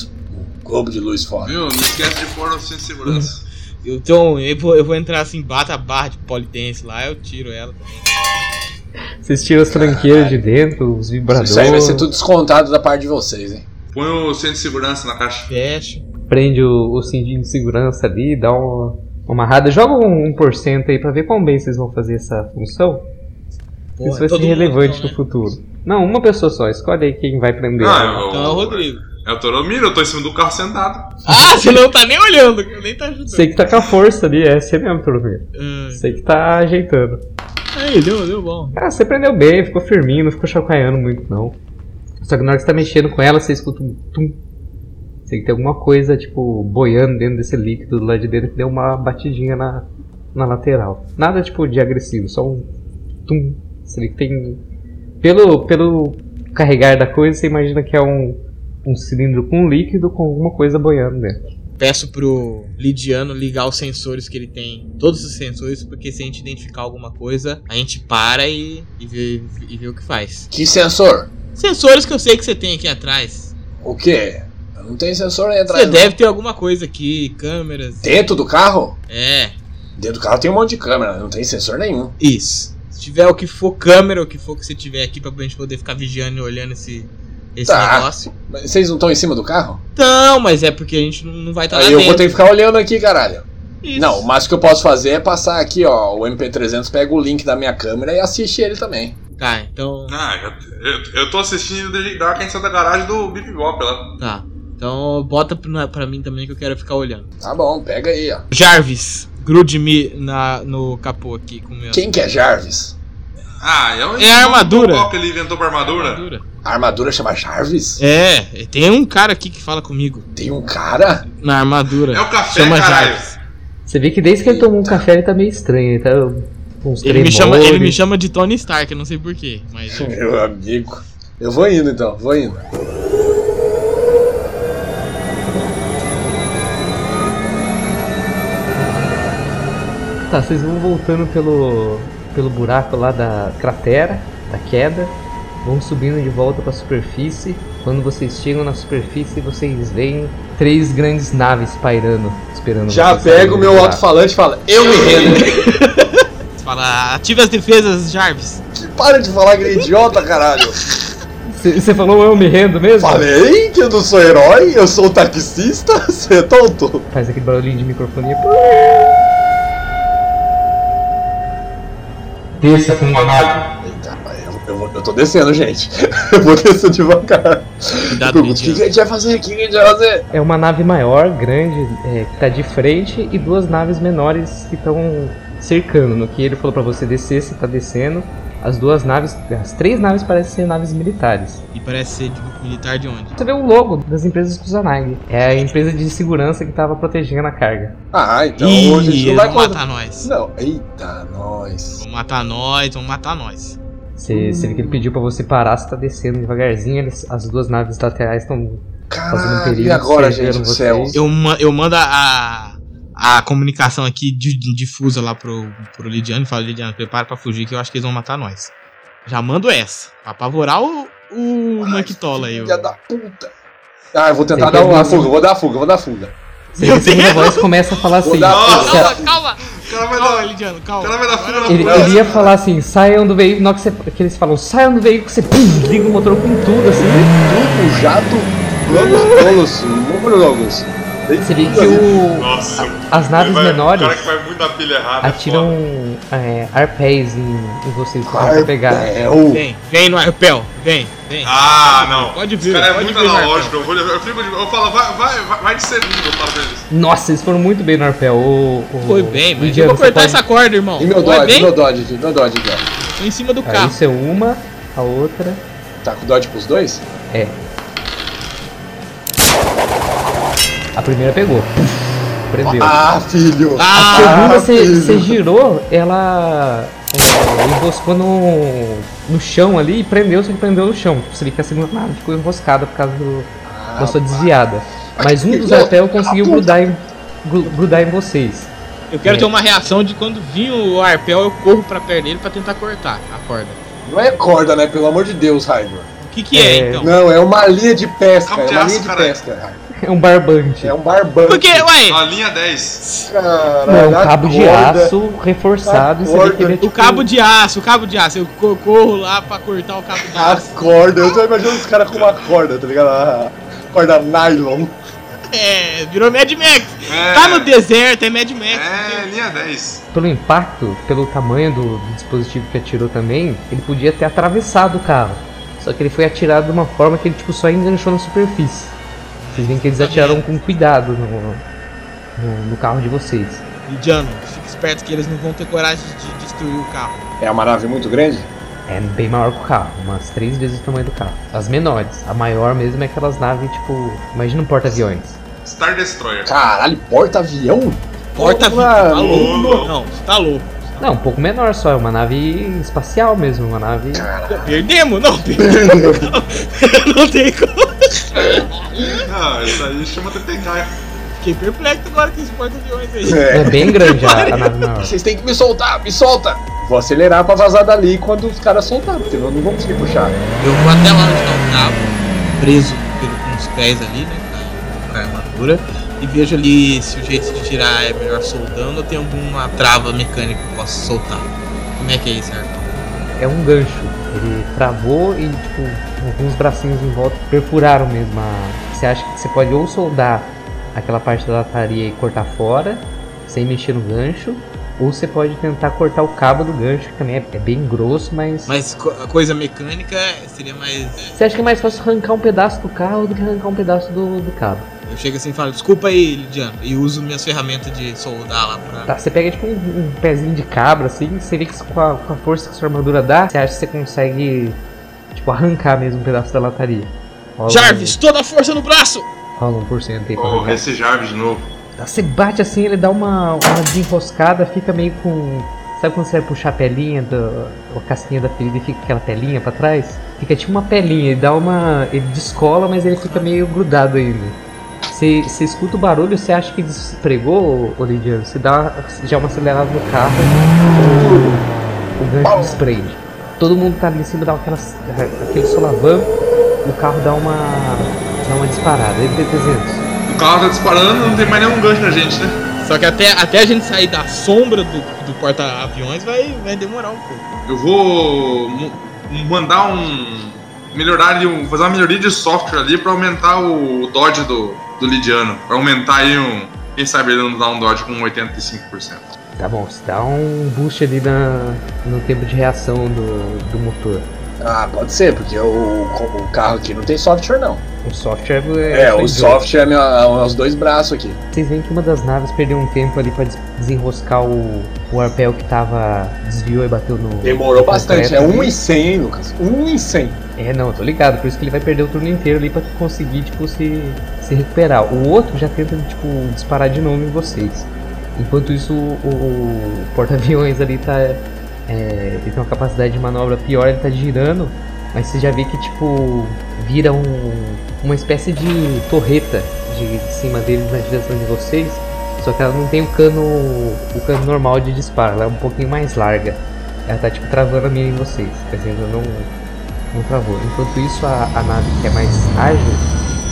globo de luz fora. Viu? Não esquece de pôr o cinto de Então, eu vou, eu vou entrar assim, bata a barra de polidense lá, eu tiro ela também. Vocês tiram as tranqueiras de dentro, os vibradores. Isso aí vai ser tudo descontado da parte de vocês, hein? Põe o cinto de segurança na caixa. Fecha. Prende o, o cintinho de segurança ali, dá uma, uma amarrada. Joga um 1% aí pra ver quão bem vocês vão fazer essa função. Porra, Isso vai ser todo mundo, relevante então, no futuro. Não, uma pessoa só. Escolhe aí quem vai prender. Ah, eu- Então é o Rodrigo. É o Toromiro, eu tô em cima do carro sentado. Ah, [LAUGHS] você não tá nem olhando, nem tá ajudando. Sei que tá com a força ali, é você mesmo, Toromir. Ah, Sei que tá ajeitando. Aí, deu, deu bom. Ah, você prendeu bem, ficou firminho, não ficou chacoalhando muito não. Só que na hora que você tá mexendo com ela, você escuta um tum. Sei que tem alguma coisa, tipo, boiando dentro desse líquido lá de dentro que deu uma batidinha na, na lateral. Nada tipo de agressivo, só um tum. Vê que tem. Pelo, pelo carregar da coisa, você imagina que é um, um cilindro com líquido com alguma coisa boiando dentro. Peço pro Lidiano ligar os sensores que ele tem. Todos os sensores, porque se a gente identificar alguma coisa, a gente para e, e, vê, e vê o que faz. Que sensor? Sensores que eu sei que você tem aqui atrás. O quê? Não tem sensor aí atrás. Você não. deve ter alguma coisa aqui, câmeras. Dentro do carro? É, Dentro do carro tem um monte de câmera, não tem sensor nenhum. isso. Se tiver o que for câmera, o que for que você tiver aqui pra gente poder ficar vigiando e olhando esse, esse Tá. negócio. Mas vocês não estão em cima do carro? Não, mas é porque a gente não, não vai estar lá Aí eu dentro. vou ter que ficar olhando aqui, caralho. Isso. Não, o máximo que eu posso fazer é passar aqui, ó. O MP300 pega o link da minha câmera e assiste ele também. Tá, então. Ah, eu, eu, eu tô assistindo desde da quem da garagem do Bip Bop lá. Tá. Então bota pra, pra mim também que eu quero ficar olhando. Tá bom, pega aí, ó. Jarvis, grude-me na, no capô aqui com o meu. Quem que é Jarvis? Ah, é, É a armadura. Qual que ele inventou pra armadura? Armadura. A armadura chama Jarvis? É, tem um cara aqui que fala comigo Tem um cara? na armadura. É o café, Chama caralho. Jarvis. Você vê que desde que ele tomou um café ele tá meio estranho, ele tá com uns Ele me, chama, ele me chama de Tony Stark, eu não sei porquê. Mas. [LAUGHS] Meu amigo. Eu vou indo então, vou indo. Tá, vocês vão voltando pelo, pelo buraco lá da cratera, da queda. vão subindo de volta para a superfície. Quando vocês chegam na superfície, vocês veem três grandes naves pairando, esperando Já pega o meu alto-falante e fala, eu me rendo. Você [LAUGHS] fala, ative as defesas, Jarvis. Para de falar que ele é idiota, caralho. Você falou eu me rendo mesmo? Falei que eu não sou herói, eu sou taxista, [LAUGHS] você é tonto. Faz aquele barulhinho de microfonia. Desça com uma nave. Eita, eu, eu, vou- eu tô descendo, gente. [LAUGHS] Eu vou descer devagar. Cuidado, o que, que a gente vai fazer? O que, que a gente vai fazer? É uma nave maior, grande, é, que tá de frente, e duas naves menores que estão cercando. No que ele falou pra você descer, você tá descendo. As duas naves, as três naves parecem ser naves militares. E parece ser de militar de onde? Você vê o logo das empresas Kusanagi. É a empresa de segurança que tava protegendo a carga. Ah, então Ih, a gente não eles vai matar nós. Não, eita, nós. Vão matar nós, vão matar nós. Você, você vê que ele pediu pra você parar, você tá descendo devagarzinho. eles- as duas naves laterais estão fazendo um perigo. e agora, gente do vocês. céu? Eu, eu mando a, a comunicação aqui di- di- difusa lá pro, pro Lidiano e falo, Lidiano, prepara pra fugir que eu acho que eles vão matar nós. Já mando essa, pra apavorar o, o Manquitola aí. Filha da puta. Ah, eu vou tentar dar uma fuga, vou dar fuga, vou dar fuga. A segunda voz começa a falar assim. Dar- Nossa. Calma, calma, O cara vai calma, Lidiano, o calma. cara vai dar fuga na Ele, ele ia falar assim, saiam do veículo, na hora que, você, que eles falam, saiam do veículo, você pum, liga o motor com tudo, assim. Tudo, jato, logos, tolos, monólogos. Você vê que o, Nossa. as naves vai- menores O cara que vai muito na pilha errada. é atiram é, arpéis em, em vocês pra pegar. Arpel. Vem, vem no arpel, vem, vem. Ah, não. Pode Esse vir, cara é muito analógico. Eu, vou, eu, fico de- eu falo, vai, vai, vai, vai de segundo, eu falo pra eles. Nossa, eles foram muito bem no arpel. O, o, Foi bem, mas eu vou cortar pode- essa corda, irmão. E meu Foi Dodge, bem? meu Dodge meu Dodge ó. Tô em cima do carro. isso é uma, a outra. Tá com Dodge pros dois? É. A primeira pegou. Prendeu. Ah, filho! A Ah, segunda Ah, você você girou, ela é, enroscou no, no chão ali e prendeu, só que prendeu no chão. Você vê que a segunda nave ficou enroscada por causa do, da sua desviada. Mas um dos arpel da conseguiu grudar em, gru- grudar em vocês. Eu quero É. ter uma reação de quando vir o arpel, eu corro pra perto dele pra tentar cortar a corda. Não é corda, né? Pelo amor de Deus, Raigor. O que que é, É. então? Não, é uma linha de pesca. Cabo É uma linha de caralho. pesca. É um barbante. É um barbante. Por quê? Ué, Na linha 10. Caralho, é um a cabo de aço reforçado. E ele é o tipo, cabo de aço, o cabo de aço. Eu co- corro lá pra cortar o cabo de A aço. corda, eu tô imaginando os caras com uma corda, tá ligado? A corda nylon. É, virou Mad Max. É. Tá no deserto, é Mad Max. É, linha 10. Pelo impacto, pelo tamanho do, do dispositivo que atirou também, ele podia ter atravessado o carro. Só que ele foi atirado de uma forma que ele tipo, só enganchou na superfície. Vocês veem que eles atiraram com cuidado no, no, no carro de vocês. Lidiano, fica esperto que eles não vão ter coragem de destruir o carro. É uma nave muito grande? É bem maior que o carro, umas três vezes o tamanho do carro. As menores, a maior mesmo é aquelas naves tipo. Imagina um porta-aviões. Star Destroyer. Caralho, porta-avião? Porta vida, Porra, tá louco. louco. Não, você tá louco. Não, um pouco menor só, é uma nave espacial mesmo, uma nave. Perdemos? Não, perdemos. [LAUGHS] não tem como. Não, isso aí chama TPK. Fiquei perplexo agora com esse porta-aviões aí. É É. bem grande a, a nave maior. [LAUGHS] Vocês têm que me soltar, me solta! Vou acelerar pra vazar dali quando os caras soltarem, porque eu não vou conseguir puxar. Eu vou até lá onde tá o cabo, preso pelo, com os pés ali, né? Com a, com a armadura. E vejo ali se o jeito de tirar é melhor soldando ou tem alguma trava mecânica que eu possa soltar. Como é que é isso, Arthur? É um gancho. Ele travou e, tipo, alguns bracinhos em volta perfuraram mesmo. A... Você acha que você pode ou soldar aquela parte da lataria e cortar fora, sem mexer no gancho, ou você pode tentar cortar o cabo do gancho, que também é, é bem grosso, mas. Mas a coisa mecânica seria mais. é, Você acha que é mais fácil arrancar um pedaço do carro do que arrancar um pedaço do, do cabo? Eu chego assim e falo, desculpa aí, Lidiano, e uso minhas ferramentas de soldar lá pra. Tá, você pega tipo um, um pezinho de cabra assim, você vê que com a, com a força que sua armadura dá, você acha que você consegue, tipo, arrancar mesmo um pedaço da lataria. Rola um- Jarvis, toda a força no braço! Rola um por cento aí pra arrancar. esse Jarvis de novo. Tá, Você bate assim, ele dá uma, uma desenroscada, fica meio com. Sabe quando você vai puxar a pelinha, do, a casquinha da ferida e fica aquela pelinha pra trás? Fica tipo uma pelinha, ele dá uma. Ele descola, mas ele fica meio grudado ainda. Você, escuta o barulho, você acha que despregou, ô Lidiano? Você dá já uma acelerada no carro, o, o gancho desprende. todo mundo tá ali em cima daquelas, aquele solavanco, o carro dá uma, dá uma disparada. MT-300. O carro tá disparando, não tem mais nenhum gancho na gente, né? Só que até, até a gente sair da sombra do, do porta-aviões vai, vai demorar um pouco. Eu vou mandar um. Melhorar ali, fazer uma melhoria de software ali pra aumentar o dodge do, do Lidiano. Aumentar aí um. Quem sabe ele não dá um dodge com 85%. Tá bom, você dá um boost ali na, no tempo de reação do, do motor. Ah, pode ser, porque o, o carro aqui não tem software não. O software É, só o idiota. software é, minha, é os dois braços aqui. Vocês veem que uma das naves perdeu um tempo ali pra des- desenroscar o, o arpel que tava. desviou e bateu no. Demorou no bastante, é concreto 1 ali. em 100, hein, Lucas? 1 em 100. É, não, eu tô ligado, por isso que ele vai perder o turno inteiro ali pra conseguir, tipo, se, se recuperar. O outro já tenta, tipo, disparar de novo em vocês. Enquanto isso, o, o porta-aviões ali tá. É, ele tem uma capacidade de manobra pior, ele tá girando, mas você já vê que, tipo, vira um, uma espécie de torreta de, de cima dele na direção de vocês. Só que ela não tem o cano, o cano normal de disparo, ela é um pouquinho mais larga. Ela tá, tipo, travando a mira em vocês, mas ainda não, não travou. Enquanto isso, a, a nave que é mais ágil,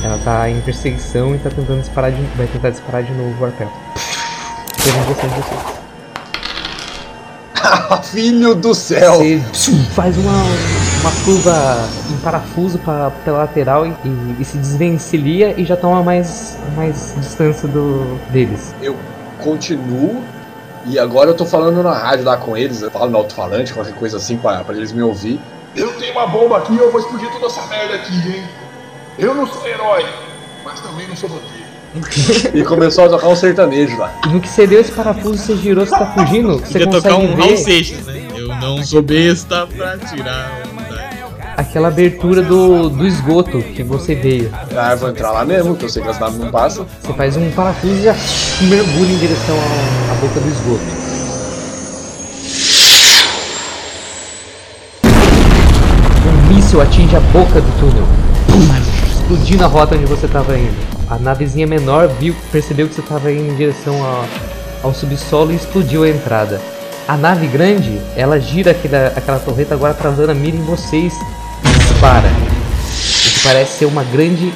ela tá em perseguição e tá tentando disparar de, vai tentar disparar de novo o arpel. Direção de vocês. [LAUGHS] Filho do céu! Você faz uma, uma curva em parafuso pra, pela lateral e, e- e se desvencilha e já toma mais, mais distância do, deles. Eu continuo e agora eu tô falando na rádio lá com eles, eu falo no alto-falante, qualquer coisa assim pra, pra eles me ouvir. Eu tenho uma bomba aqui eu vou explodir toda essa merda aqui, hein? Eu não sou herói, mas também não sou roteiro. [LAUGHS] E começou a tocar um sertanejo lá. E no que você deu esse parafuso, você girou, você tá fugindo, você Podia tocar consegue um Raul ver Seixas, né? Eu não sou besta pra tirar aquela abertura do, do esgoto que você veio. Ah, eu vou entrar lá mesmo, que eu sei que as naves não passam. Você faz um parafuso e já mergulha em direção ao- à boca do esgoto. Um míssil atinge a boca do túnel, explodindo a rota onde você estava indo. A navezinha menor viu, percebeu que você estava indo em direção ao, ao subsolo e explodiu a entrada. A nave grande, ela gira aquela, aquela torreta agora travando a mira em vocês e dispara. O que parece ser uma grande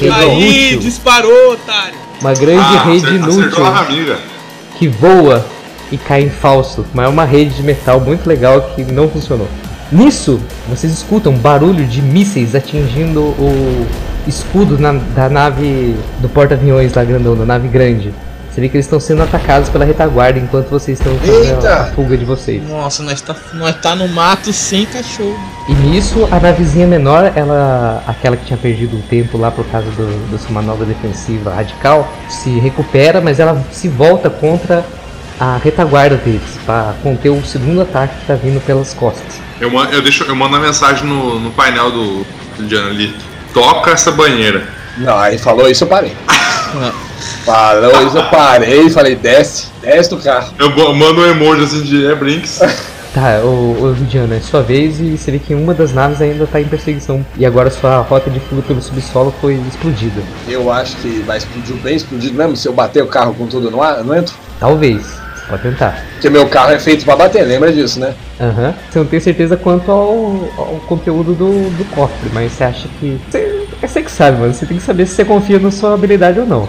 rede Aí, inútil. disparou, otário! Uma grande rede acer- inútil Acertou a amiga. que voa e cai em falso, mas é uma rede de metal muito legal que não funcionou. Nisso, vocês escutam barulho de mísseis atingindo o escudo na- da nave do porta-aviões lá grandão, da nave grande. Você vê que eles estão sendo atacados pela retaguarda enquanto vocês estão fazendo Eita! a fuga de vocês. Nossa, nós tá, nós tá no mato sem cachorro. E nisso, a navezinha menor, ela, aquela que tinha perdido o tempo lá por causa do, da sua manobra defensiva radical, se recupera, mas ela se volta contra a retaguarda deles, para conter o segundo ataque que tá vindo pelas costas. Eu, man- eu, deixo, eu mando uma mensagem no, no painel do, Diana ali. Toca essa banheira. Não, aí falou isso, eu parei. [LAUGHS] Falou isso, eu parei e falei, desce, desce do carro. Eu mando um emoji assim de é Brinks. [LAUGHS] Tá, ô, ô é sua vez e você vê que uma das naves ainda tá em perseguição. E agora sua rota de fuga pelo subsolo foi explodida. Eu acho que vai explodir bem explodido mesmo. Se eu bater o carro com tudo no ar, eu não entro. Talvez, pode tentar. Porque meu carro é feito pra bater, lembra disso, né? Aham. Você não tem certeza quanto ao, ao conteúdo do, do cofre, mas você acha que. Você, é você que sabe, mano. Você tem que saber se você confia na sua habilidade ou não.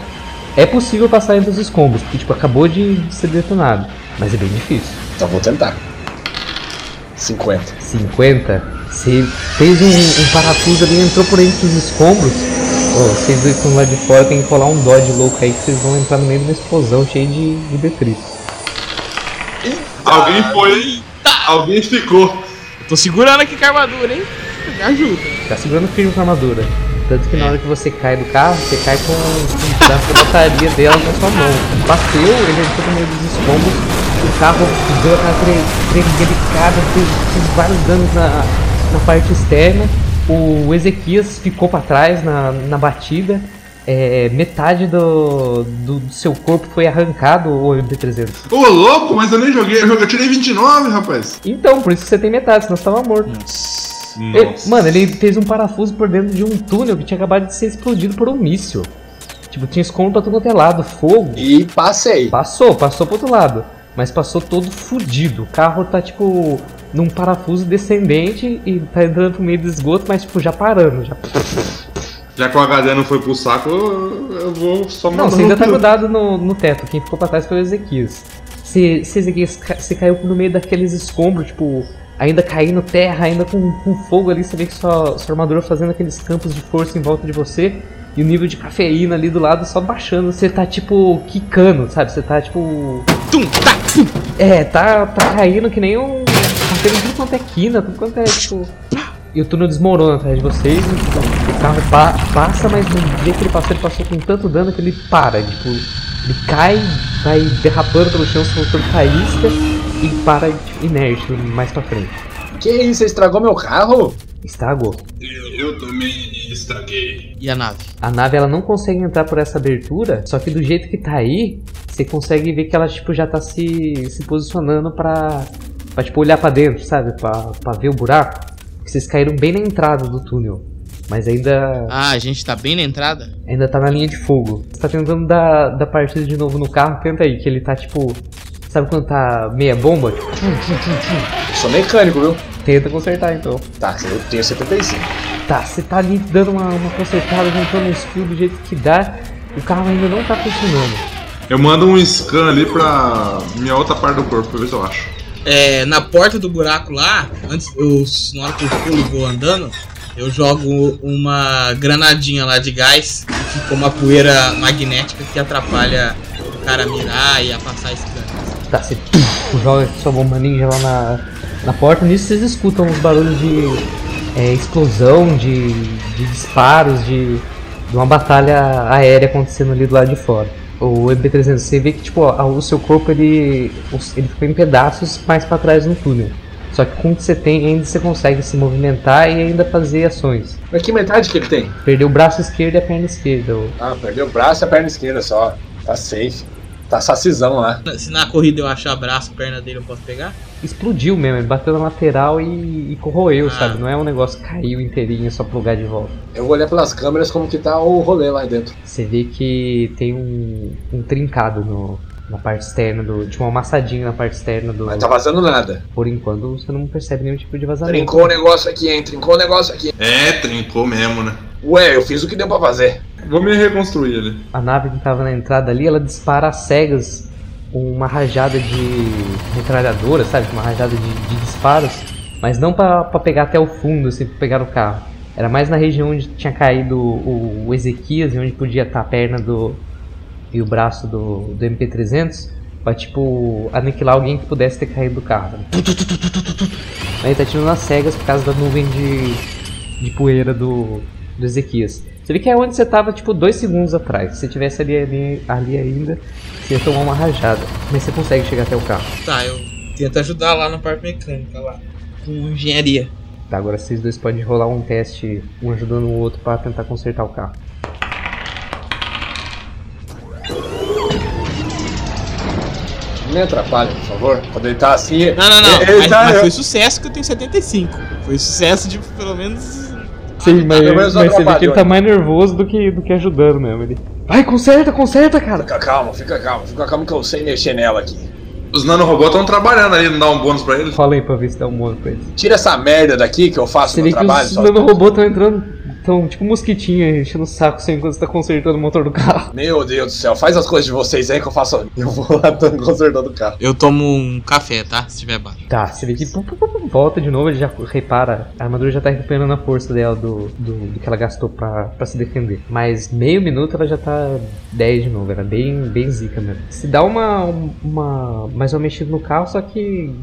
É possível passar entre os escombros, porque tipo, acabou de, ser detonado. Mas é bem difícil. Então vou tentar. 50. 50. Você fez um, um parafuso ali, entrou por entre os escombros. Ô, vocês dois estão lá de fora, tem que rolar um dodge louco aí que vocês vão entrar no meio de uma explosão cheia de, de detrito. Alguém foi. Alguém ficou. Eu tô segurando aqui com a armadura, hein? Me ajuda. Tá segurando firme com a armadura. Tanto que na hora que você cai do carro, você cai com com pedaço da dela na sua mão. Bateu, ele entrou no meio dos escombros, o carro deu aquela tre- tremedicada, fez, fez vários danos na, na parte externa. O Ezequias ficou pra trás na, na batida. É, metade do, do, do seu corpo foi arrancado, o MB300. Ô, louco, mas eu nem joguei. Eu, joguei, eu tirei 29, rapaz. Então, por isso que você tem metade, senão você tava morto. Ele- mano, ele fez um parafuso por dentro de um túnel que tinha acabado de ser explodido por um míssil. Tipo, tinha escombro pra todo quanto é lado, fogo. E passei. Passou, passou pro outro lado. Mas passou todo fudido. O carro tá tipo. num parafuso descendente e tá entrando no meio do esgoto, mas tipo, já parando. Já. Já que o HD não foi pro saco, eu eu vou só Não, mandando você ainda tá grudado no, no teto. Quem ficou pra trás foi o Ezequias. Se, se Ezequias você caiu no meio daqueles escombros, tipo, ainda caindo terra, ainda com, com fogo ali, você vê que sua, sua armadura fazendo aqueles campos de força em volta de você. E o nível de cafeína ali do lado só baixando. Você tá tipo quicando, sabe? Você tá tipo. Tum, tá, tum. É, tá, tá caindo que nem um. Tá tendo tudo quanto é quina, tudo quanto é tipo. E o túnel desmorona atrás de vocês. e, tipo, o carro pa- passa, mas no dia que ele passou, ele passou com tanto dano que ele para. Tipo, ele cai, vai derrapando pelo chão, soltando faísca e para tipo, inerte mais pra frente. Que isso, você estragou meu carro? Estragou. Eu, eu também estraguei. E a nave? A nave ela não consegue entrar por essa abertura, só que do jeito que tá aí, você consegue ver que ela tipo já tá se, se posicionando pra, pra tipo olhar pra dentro, sabe? Pra, pra ver o buraco. Porque vocês caíram bem na entrada do túnel, mas ainda Ah, a gente tá bem na entrada? ainda tá na linha de fogo. Você tá tentando dar, dar partida de novo no carro, tenta aí, que ele tá tipo. Sabe quando tá meia bomba? Tipo, Eu sou mecânico, viu? tenta consertar então. Tá, eu tenho 75. Tá, você tá ali dando uma, uma consertada, juntando uns fios do jeito que dá, o carro ainda não tá funcionando. Eu mando um scan ali pra minha outra parte do corpo, pra ver se eu acho. É, na porta do buraco lá, antes eu, na hora que eu pulo e vou andando, eu jogo uma granadinha lá de gás, que uma poeira magnética que atrapalha o cara mirar e a passar esse cano. Tá, você joga sua bomba ninja lá na, na porta. Nisso vocês escutam uns barulhos de é, explosão, de, de disparos, de, de uma batalha aérea acontecendo ali do lado de fora. O MB300, você vê que tipo, ó, o seu corpo ele, os- ele ficou em pedaços mais pra trás no túnel. Só que com o que você tem ainda você consegue se movimentar e ainda fazer ações. Mas que metade que ele tem? Perdeu o braço esquerdo e a perna esquerda. o- Ah, perdeu o braço e a perna esquerda só. Tá safe. Tá sacizão lá. Se na corrida eu achar braço, perna dele, eu posso pegar? Explodiu mesmo, ele bateu na lateral e, e corroeu, Ah. sabe? Não é um negócio que caiu inteirinho só plugar de volta. Eu vou olhar pelas câmeras como que tá o rolê lá dentro. Você vê que tem um, um trincado no, na parte externa do. Tipo, um amassadinho na parte externa do. Mas tá vazando nada. Por enquanto você não percebe nenhum tipo de vazamento. Trincou o negócio aqui, hein? Trincou o negócio aqui. É, trincou mesmo, né? Ué, eu fiz o que deu pra fazer. Vou me reconstruir ali. A nave que tava na entrada ali, ela dispara às cegas com uma rajada de metralhadora, sabe? Uma rajada de, de disparos. Mas não pra, pra pegar até o fundo, assim, pra pegar o carro. Era mais na região onde tinha caído o, o Ezequias e onde podia estar a perna do. E o braço do, do MP300. Pra, tipo, aniquilar alguém que pudesse ter caído do carro. Aí tá tirando as cegas por causa da nuvem de, de poeira do, do Ezequias. Você vê que é onde você tava, tipo, dois segundos atrás. Se você tivesse ali, ali, ali ainda, você ia tomar uma rajada. Mas você consegue chegar até o carro. Tá, eu tento ajudar lá na parte mecânica lá. Com engenharia. Tá, agora vocês dois podem rolar um teste, um ajudando o outro pra tentar consertar o carro. Me atrapalha, por favor. Quando ele tá assim. Não, não, não. Ele mas, tá- mas foi sucesso que eu tenho 75. Foi sucesso de pelo menos. Sim, mas, pelo menos mas você vê que ele tá mais nervoso do que, do que ajudando mesmo. Ele. Vai, conserta, conserta, cara! Fica calmo, fica calmo, fica calmo que eu sei mexer nela aqui. Os nanorobôs estão trabalhando ali, não dá um bônus pra eles? Fala aí pra ver se dá um monte pra eles. Tira essa merda daqui que eu faço Você meu vê que trabalho. os nanorobôs estão entrando, estão tipo mosquitinha enchendo o saco assim enquanto você tá consertando o motor do carro. [LAUGHS] Meu Deus do céu, faz as coisas de vocês aí que eu faço. Eu vou lá tô consertando o carro. Eu tomo um café, tá? Se tiver baixo. Tá, você vê que pum, pum, pum, volta de novo, ele já repara. A armadura já tá recuperando a força dela do, do, do que ela gastou pra, pra se defender. Mas meio minuto ela já tá 10 de novo, era bem, bem zica mesmo. Se dá uma, uma. mais uma mexida no carro, só que.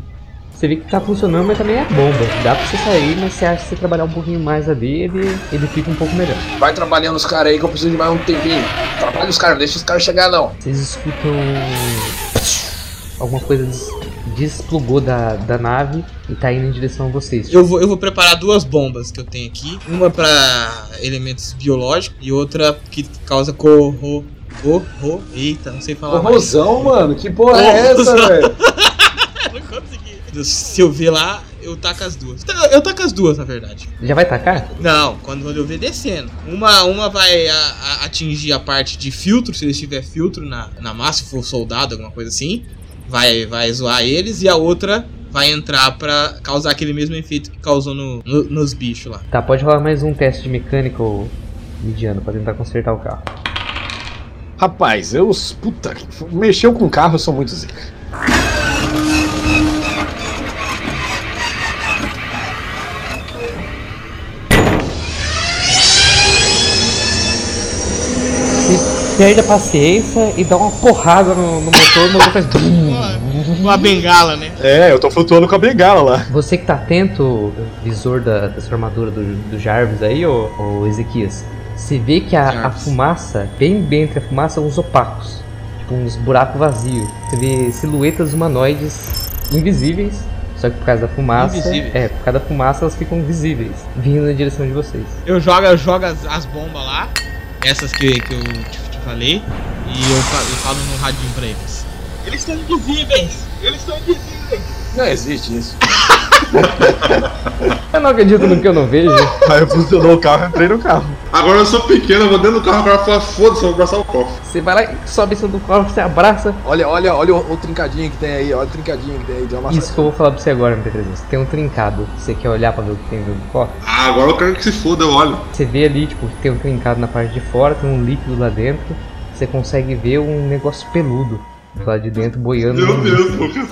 Você vê que tá funcionando, mas também é bomba. Dá pra você sair, mas você acha que se você trabalhar um pouquinho mais ali, ele, ele fica um pouco melhor. Vai trabalhando os caras aí que eu preciso de mais um tempinho. Trabalha os caras, não deixa os caras chegar não. Vocês escutam. Alguma coisa des- desplugou da, da nave e tá indo em direção a vocês. Eu vou, eu vou preparar duas bombas que eu tenho aqui. Uma pra elementos biológicos e outra que causa corro. Corro. Eita, não sei falar Ô mais. Rosão, mano, que porra é essa, velho? [LAUGHS] Se eu ver lá, eu taco as duas. Tá, Eu taco as duas, na verdade. Já vai tacar? Não, quando eu ver descendo. Uma, uma vai a- a- atingir a parte de filtro, se eles tiver filtro na, na massa, se for soldado, alguma coisa assim. Vai, vai zoar eles. E a outra vai entrar pra causar aquele mesmo efeito que causou no- no- nos bichos lá. Tá, pode rolar mais um teste de mecânica, ô Lidiano, pra tentar consertar o carro. Rapaz, eu. Puta, mexeu com carro, eu sou muito zica. Perde a paciência e dá uma porrada no, no motor, o motor faz. Uma bengala, né? É, eu tô flutuando com a bengala lá. Você que tá atento, visor da, da sua armadura do, do Jarvis aí, ô, ô Ezequias, você vê que a, a fumaça, bem bem entre a fumaça, uns opacos. Tipo uns buracos vazios. Você vê silhuetas humanoides invisíveis. Só que por causa da fumaça. Invisíveis? É, por causa da fumaça elas ficam visíveis. Vindo na direção de vocês. Eu jogo, eu jogo as, as bombas lá, essas que, que eu te falei, e eu, eu falo no radinho pra eles. Eles estão invisíveis! Eles estão invisíveis! Não existe isso. [LAUGHS] [LAUGHS] Eu não acredito no que eu não vejo. Aí funcionou o carro, eu entrei no carro. Agora eu sou pequeno, eu vou dentro do carro, o cara fala, foda-se, eu vou abraçar o cofre. Você vai lá e sobe em cima do corpo, você abraça. Olha, olha, olha o, o trincadinho que tem aí, olha o trincadinho que tem aí, deu uma Isso que eu vou falar pra você agora, MP300. Tem um trincado. Você quer olhar pra ver o que tem dentro do corpo? Ah, agora eu quero que se foda, eu olho. Você vê ali, tipo, tem um trincado na parte de fora, tem um líquido lá dentro. Você consegue ver um negócio peludo do lado de dentro boiando. Meu Deus. Lucas.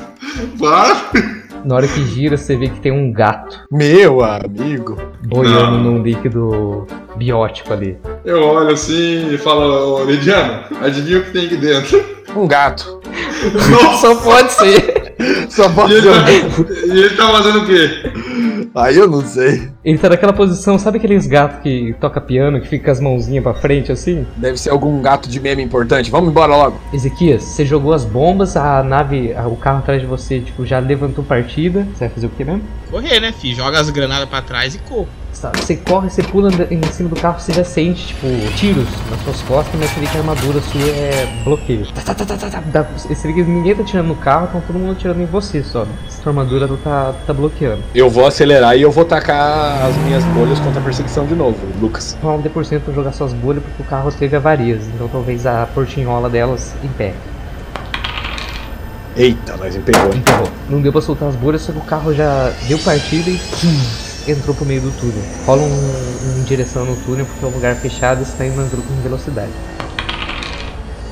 Para. Na hora que gira, você vê que tem um gato Meu amigo. boiando Não. num líquido biótico ali. Eu olho assim e falo, ô Lidiano, adivinha o que tem aqui dentro? Um gato. Só pode ser. Só E pode ele, ser. tá, e ele tá fazendo o quê? Aí eu não sei. Ele tá naquela posição, sabe aqueles gatos que toca piano, que fica com as mãozinhas pra frente assim? Deve ser algum gato de meme importante. Vamos embora logo. Ezequias, você jogou as bombas, a nave, o carro atrás de você, tipo, já levantou partida. Você vai fazer o que mesmo? Correr, né, fi? Joga as granadas pra trás e corre. Tá, Você corre, você pula em cima do carro, você já sente, tipo, tiros nas suas costas, mas você vê que a armadura sua é bloqueio. Tá, tá, tá, tá, tá, tá. Você vê que ninguém tá tirando no carro, então todo mundo atirando em você só. Sua armadura tá, tá bloqueando. Eu vou acelerar e eu vou tacar as minhas bolhas contra a perseguição de novo, Lucas. Rola um D% pra jogar suas bolhas, porque o carro teve avarias, então talvez a portinhola delas impede. Eita, nós empegou. Enterrou. Não deu pra soltar as bolhas, só que o carro já deu partida e hum, entrou pro meio do túnel. Rola um, um direção no túnel, porque é um lugar fechado e você tá indo com velocidade.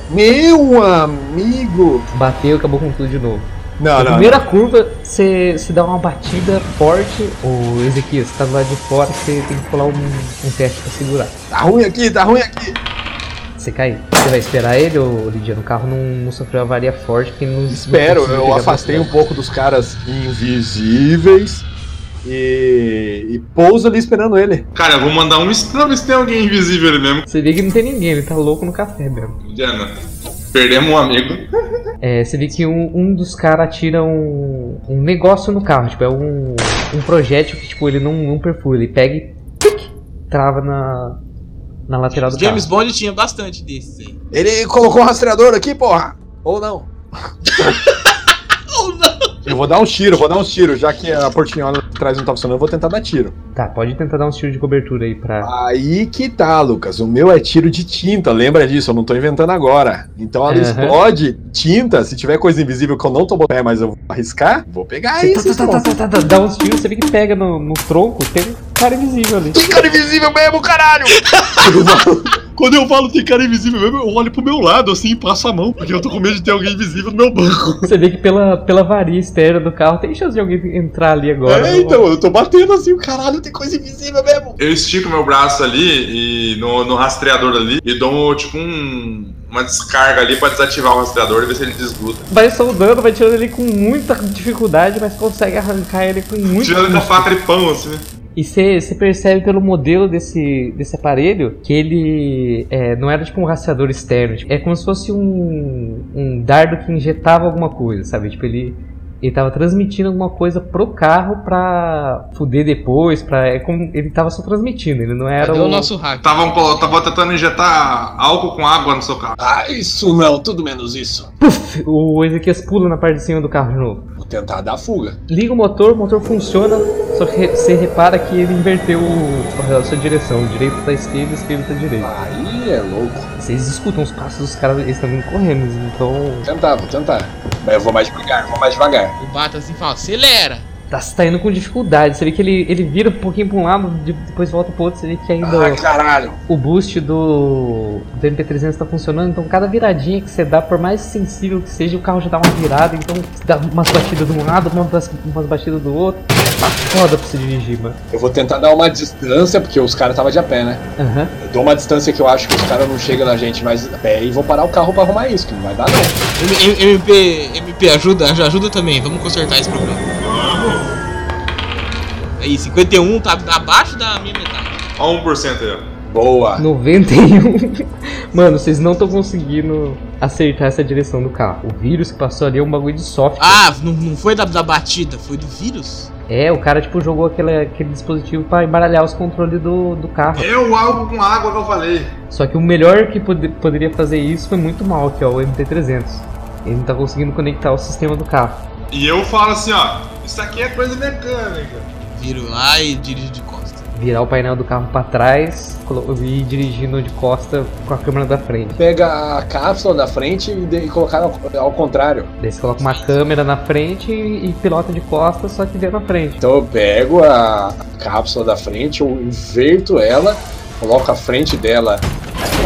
Meu amigo! Bateu e acabou com tudo de novo. Não, Na não. primeira curva, você se dá uma batida forte. O Ezequias, você tá do lado de fora, você tem que pular um, um teste pra segurar. Tá ruim aqui, tá ruim aqui. Você cai. Você vai esperar ele, ou Lidiano? O carro não, não sofreu avaria forte, porque não. Espero, não eu afastei um pouco dos caras invisíveis e, e pouso ali esperando ele. Cara, eu vou mandar um pra ver se tem alguém invisível ali mesmo. Você vê que não tem ninguém, ele tá louco no café mesmo. Lidiano, perdemos um amigo. É, você vê que um, um dos caras atira um, um negócio no carro, tipo, é um, um projétil que tipo, ele não, não perfura, ele pega e tic, trava na, na lateral do James carro. Bond tinha bastante desses aí. Ele colocou um rastreador aqui, porra! Ou não? [LAUGHS] Oh, não! Eu vou dar um tiro, vou dar uns tiros, já que a portinhola atrás não tá funcionando, eu vou tentar dar tiro. Tá, pode tentar dar uns tiros de cobertura aí pra. Aí que tá, Lucas. O meu é tiro de tinta, lembra disso, eu não tô inventando agora. Então ela Aham. explode tinta, se tiver coisa invisível que eu não tô botando pé, mas eu vou arriscar, vou pegar isso. tá, tá, tá, tá, tá, tá, dá uns tiros, você vê que pega no, no tronco, tem um cara invisível ali. Tem cara invisível mesmo, caralho! Quando eu falo tem cara invisível mesmo, eu olho pro meu lado assim e passo a mão, porque eu tô com medo de ter alguém invisível no meu banco. Você vê que pela, pela varia externa do carro tem chance de alguém entrar ali agora. é, então, eu tô batendo assim, o caralho, tem coisa invisível mesmo. Eu estico meu braço ali e no, no rastreador ali e dou tipo um, uma descarga ali pra desativar o rastreador e ver se ele desgruda. Vai soldando, vai tirando ele com muita dificuldade, mas consegue arrancar ele com muito Tirando com a faca de pão, assim, né? E você percebe pelo modelo desse, desse aparelho que ele é, não era tipo um rastreador externo. tipo, é como se fosse um, um dardo que injetava alguma coisa, sabe? Tipo, ele, ele tava transmitindo alguma coisa pro carro pra fuder depois, pra, é como, ele tava só transmitindo, ele não era Cadê o... o nosso hack? Estavam colo- tava tentando injetar álcool com água no seu carro. Ah, isso não, tudo menos isso. Puf, o Ezequias pula na parte de cima do carro de novo. Tentar dar fuga. Liga o motor, o motor funciona, só que você repara que ele inverteu o- a sua direção. O direito tá esquerda, esquerda tá direita. Aí é louco. Vocês escutam os passos dos caras, eles estão vindo correndo, então. Vou tentar, vou tentar. Mas eu vou mais devagar, vou mais devagar. O Bata assim fala, acelera! Tá, tá indo com dificuldade. Você vê que ele, ele vira um pouquinho pra um lado, de- depois volta pro outro. Você vê que ainda Ah, caralho. o boost do, do MP300 tá funcionando. Então, cada viradinha que você dá, por mais sensível que seja, o carro já dá uma virada. Então, você dá umas batidas de um lado, umas, umas batidas do outro. Tá foda pra você dirigir, mano. Eu vou tentar dar uma distância, porque os caras estavam de a pé, né? Aham. Eu dou uma distância que eu acho que os caras não chegam na gente mais a pé e vou parar o carro pra arrumar isso, que não vai dar não. MP, MP ajuda, já ajuda também, vamos consertar esse problema. Aí, 51 tá abaixo da minha metade. Ó, 1% aí, ó. Boa. 91. [LAUGHS] Mano, vocês não estão conseguindo acertar essa direção do carro. O vírus que passou ali é um bagulho de software. Ah, não, não foi da, da batida, foi do vírus? É, o cara, tipo, jogou aquele, aquele dispositivo pra embaralhar os controles do, do carro. É o algo com água que eu falei. Só que o melhor que pod- poderia fazer isso foi muito mal, que é o MT-300. Ele não tá conseguindo conectar o sistema do carro. E eu falo assim, ó. Isso aqui é coisa mecânica. Viro lá e dirijo de costa. Virar o painel do carro pra trás e ir dirigindo de costa com a câmera da frente. Pega a cápsula da frente e, de- e colocar ao, ao contrário. Daí você coloca uma câmera na frente e, e pilota de costa, só que vê na frente. Então eu pego a cápsula da frente, eu inverto ela, coloco a frente dela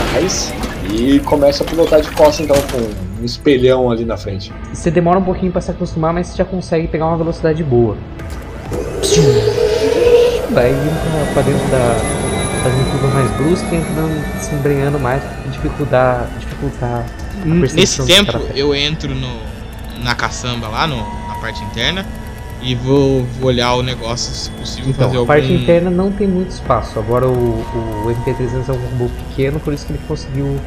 atrás e começo a pilotar de costa então com um espelhão ali na frente. Você demora um pouquinho pra se acostumar, mas você já consegue pegar uma velocidade boa. Vai indo pra, dentro da. fazendo curva mais brusca e entrando, se embrenhando mais, pra dificultar, dificultar a Nesse tempo, eu entro no, na caçamba lá, no, na parte interna, e vou, vou olhar o negócio, se possível, fazer Então, a algum... parte interna não tem muito espaço. Agora o, o MP300 é um robô pequeno, por isso que ele conseguiu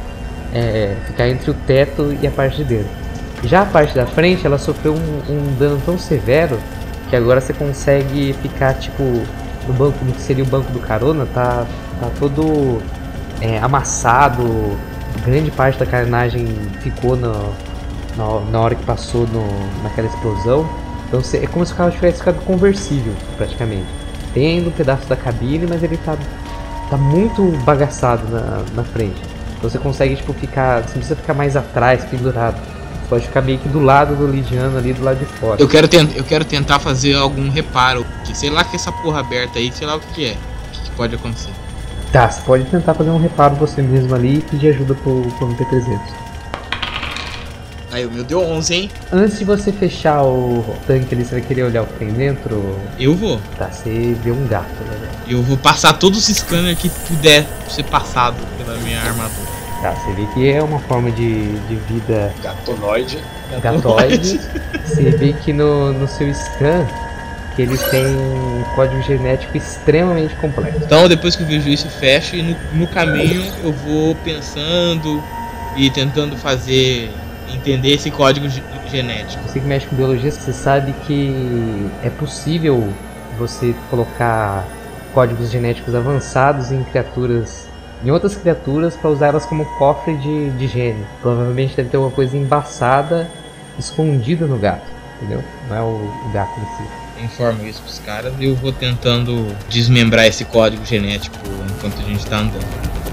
é, ficar entre o teto e a parte de dentro. Já a parte da frente, ela sofreu um, um dano tão severo que agora você consegue ficar tipo no banco, no que seria o banco do carona, tá, tá todo é, amassado. Grande parte da carenagem ficou no- na, na hora que passou no, naquela explosão. Então você- é como se o carro tivesse ficado conversível, praticamente. Tem ainda um pedaço da cabine, mas ele tá, tá muito bagaçado na, na frente. Então você consegue tipo ficar. Você não precisa ficar mais atrás, pendurado. Pode ficar meio que do lado do Lidiano ali, do lado de fora. Eu quero, tent- eu quero tentar fazer algum reparo, que sei lá que essa porra aberta aí, sei lá o que, que é, o que, que pode acontecer. Tá, você pode tentar fazer um reparo você mesmo ali e pedir ajuda pro, pro MP300. Aí o meu deu 11, hein? Antes de você fechar o tanque ali, você vai querer olhar o que tem dentro? Eu vou. Tá, você vê um gato, né? Eu vou passar todos os scanners que puder ser passado pela minha armadura. Tá, você vê que é uma forma de, de vida Gatonoide. gatoide. Você vê que no, no seu scan que ele tem um código genético extremamente complexo. Então depois que eu vejo isso, eu fecho e no, no caminho eu vou pensando e tentando fazer entender esse código ge- genético. Você que mexe com biologia, você sabe que é possível você colocar códigos genéticos avançados em criaturas, em outras criaturas, para usar elas como cofre de, de gene. Provavelmente deve ter uma coisa embaçada escondida no gato, entendeu? Não é o, o gato em si. Informo isso pros caras e eu vou tentando desmembrar esse código genético enquanto a gente tá andando.